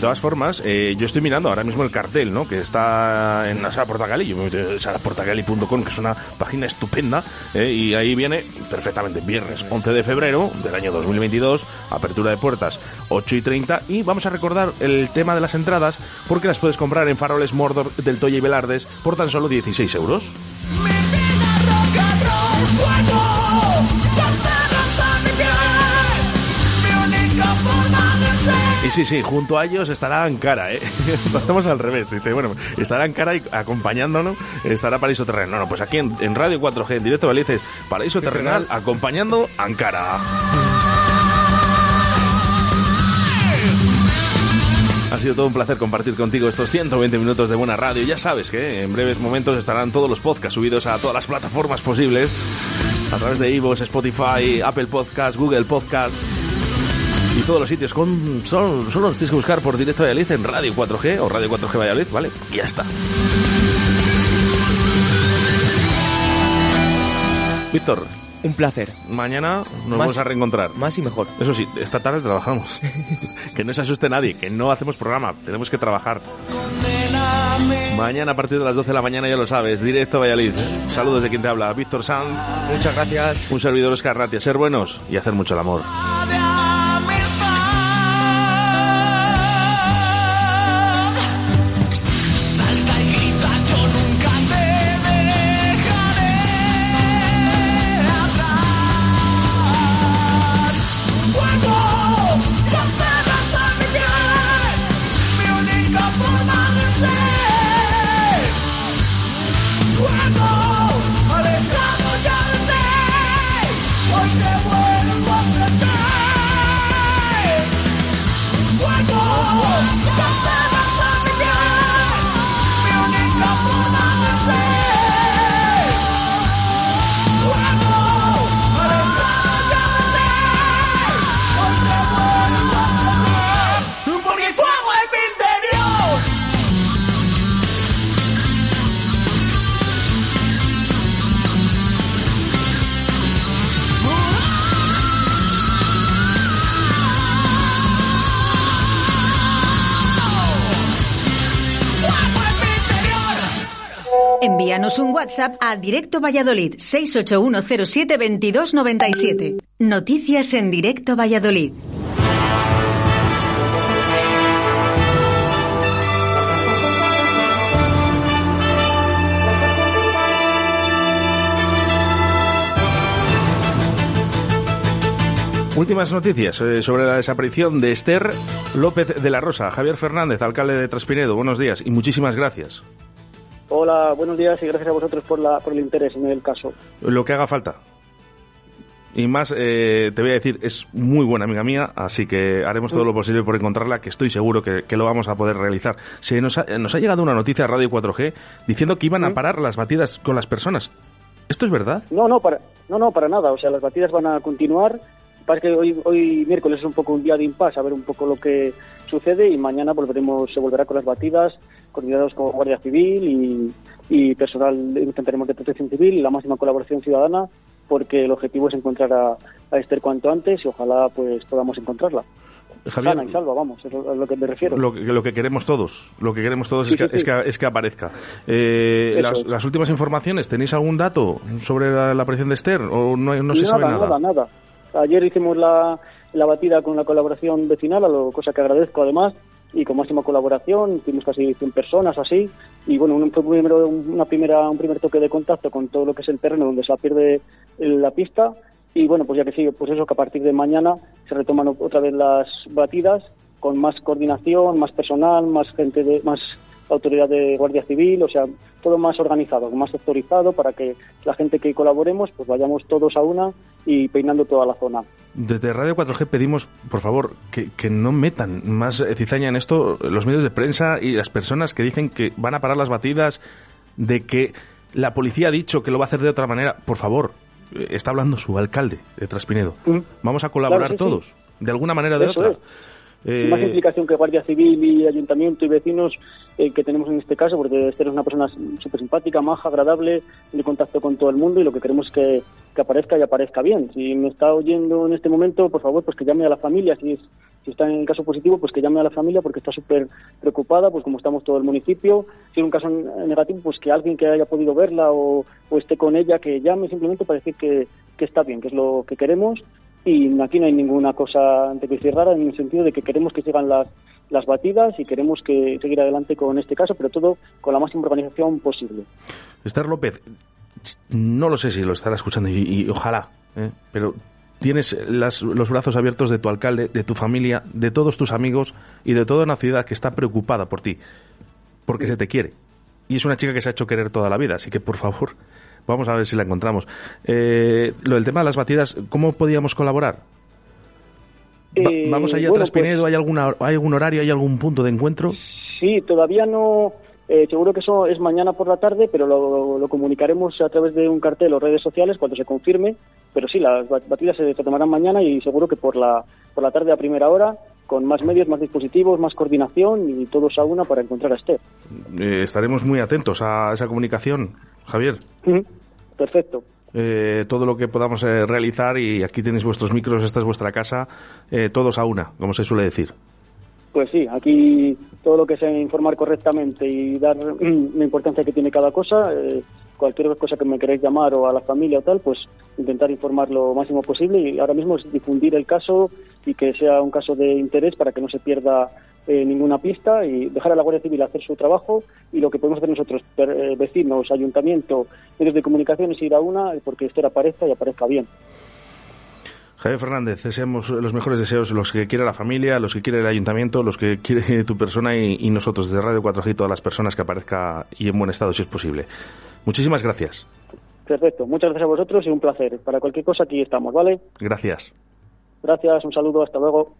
Todas formas, eh, yo estoy mirando ahora mismo el cartel, ¿no? Que está en la sala Portagali, yo me meto en salaportagali.com, que es una página estupenda, eh, y ahí viene perfectamente viernes 11 de febrero del año 2022, apertura de puertas 8 y 30, y vamos a recordar el tema de las entradas, porque las puedes comprar en Faroles Mordor del Toya y Velardes por tan solo 16 euros. Y sí, sí, junto a ellos estará Ankara, ¿eh? [laughs] Lo hacemos al revés. Dice, bueno, estará Ankara y acompañándonos, estará Paraíso Terrenal. No, no, pues aquí en, en Radio 4G, en directo Valices, Paraíso Terrenal, acompañando a Ankara. Ha sido todo un placer compartir contigo estos 120 minutos de buena radio. Ya sabes que en breves momentos estarán todos los podcasts subidos a todas las plataformas posibles. A través de iVoox, Spotify, Apple Podcast, Google Podcast y todos los sitios. Con, solo, solo los tienes que buscar por Directo Valladolid en Radio 4G o Radio 4G Valladolid, ¿vale? Y ya está. Víctor. Un placer. Mañana nos Más- vamos a reencontrar. Más y mejor. Eso sí, esta tarde trabajamos. [laughs] que no se asuste nadie, que no hacemos programa, tenemos que trabajar. Mañana a partir de las 12 de la mañana, ya lo sabes, directo a Valladolid. Saludos de quien te habla, Víctor Sanz. Muchas gracias. Un servidor Oscar Ratia. Ser buenos y hacer mucho el amor. WhatsApp a Directo Valladolid 681072297. Noticias en Directo Valladolid. Últimas noticias eh, sobre la desaparición de Esther López de la Rosa. Javier Fernández, alcalde de Traspinedo, buenos días y muchísimas gracias. Hola, buenos días y gracias a vosotros por, la, por el interés en el caso. Lo que haga falta. Y más, eh, te voy a decir, es muy buena amiga mía, así que haremos todo lo posible por encontrarla, que estoy seguro que, que lo vamos a poder realizar. Se nos ha, nos ha llegado una noticia a Radio 4G diciendo que iban a parar las batidas con las personas. ¿Esto es verdad? No, no, para, no, no, para nada. O sea, las batidas van a continuar. Pasa que hoy, hoy miércoles es un poco un día de impasse, a ver un poco lo que sucede y mañana volveremos, se volverá con las batidas, coordinados con Guardia Civil y, y personal, intentaremos de protección civil y la máxima colaboración ciudadana, porque el objetivo es encontrar a, a Esther cuanto antes y ojalá pues podamos encontrarla. Javier, Sana y salva, vamos, es a lo que me refiero. Lo que, lo que queremos todos, lo que queremos todos es, que, sí, sí. es, que, es que aparezca. Eh, las, las últimas informaciones, ¿tenéis algún dato sobre la, la aparición de Esther o no, no se nada, sabe nada? Nada, nada. Ayer hicimos la, la batida con la colaboración vecinal, a lo, cosa que agradezco además, y con máxima colaboración, tuvimos casi 100 personas así, y bueno, un, primero, una primera, un primer toque de contacto con todo lo que es el terreno donde se pierde la pista, y bueno, pues ya que sí, pues eso, que a partir de mañana se retoman otra vez las batidas, con más coordinación, más personal, más gente de, más autoridad de Guardia Civil, o sea, todo más organizado, más sectorizado para que la gente que colaboremos pues vayamos todos a una y peinando toda la zona. Desde Radio 4G pedimos, por favor, que, que no metan más eh, cizaña en esto los medios de prensa y las personas que dicen que van a parar las batidas, de que la policía ha dicho que lo va a hacer de otra manera. Por favor, eh, está hablando su alcalde de Traspinedo. Vamos a colaborar Mm. Claro, sí, sí. todos, de alguna manera o de Eso otra. es. Eh, Más implicación que Guardia Civil y Ayuntamiento y vecinos eh, que tenemos en este caso, porque Esther es una persona súper simpática, maja, agradable, de contacto con todo el mundo y lo que queremos es que, que aparezca y aparezca bien. Si me está oyendo en este momento, por favor, pues que llame a la familia si es, Si está en caso positivo, pues que llame a la familia porque está súper preocupada, pues como estamos todo el municipio. Si es un caso negativo, pues que alguien que haya podido verla o, esté con ella, que llame simplemente para decir que, que está bien, que es lo que queremos. Y aquí no hay ninguna cosa de que rara en el sentido de que queremos que sigan las, las batidas y queremos que seguir adelante con este caso, pero todo con la máxima organización posible. Esther López, no lo sé si lo estará escuchando y, ojalá, ¿eh? pero tienes las- los brazos abiertos de tu alcalde, de tu familia, de todos tus amigos y de toda una ciudad que está preocupada por ti, porque se te quiere. Y es una chica que se ha hecho querer toda la vida, así que por favor, vamos a ver si la encontramos. Eh, lo del tema de las batidas, ¿cómo podíamos colaborar? Va- Eh, vamos allá bueno, tras Pinedo, ¿hay, alguna, ¿hay algún horario, hay algún punto de encuentro? Sí, todavía no. eh, seguro que eso es mañana por la tarde, pero lo, lo comunicaremos a través de un cartel o redes sociales cuando se confirme. Pero sí, las bat- batidas se tomarán mañana y seguro que por la, por la tarde a primera hora, con más medios, más dispositivos, más coordinación y todos a una para encontrar a Esther. Eh, estaremos muy atentos a esa comunicación, Javier. Perfecto. Eh, todo lo que podamos eh, realizar y aquí tenéis vuestros micros, esta es vuestra casa, eh, todos a una, como se suele decir. Pues sí, aquí todo lo que sea informar correctamente y dar mm, la importancia que tiene cada cosa, eh, cualquier cosa que me queréis llamar o a la familia o tal, pues intentar informar lo máximo posible y ahora mismo es difundir el caso y que sea un caso de interés para que no se pierda eh, ninguna pista y dejar a la Guardia Civil hacer su trabajo y lo que podemos hacer nosotros, per- eh, vecinos, ayuntamiento, medios de comunicación es ir a una porque esto aparezca y aparezca bien. Javier Fernández, deseamos los mejores deseos, los que quiere la familia, los que quiere el ayuntamiento, los que quiere tu persona y, y nosotros desde Radio 4G y todas las personas que aparezca y en buen estado si es posible. Muchísimas gracias. Perfecto, muchas gracias a vosotros y un placer. Para cualquier cosa aquí estamos, ¿vale? Gracias. Gracias, un saludo, hasta luego.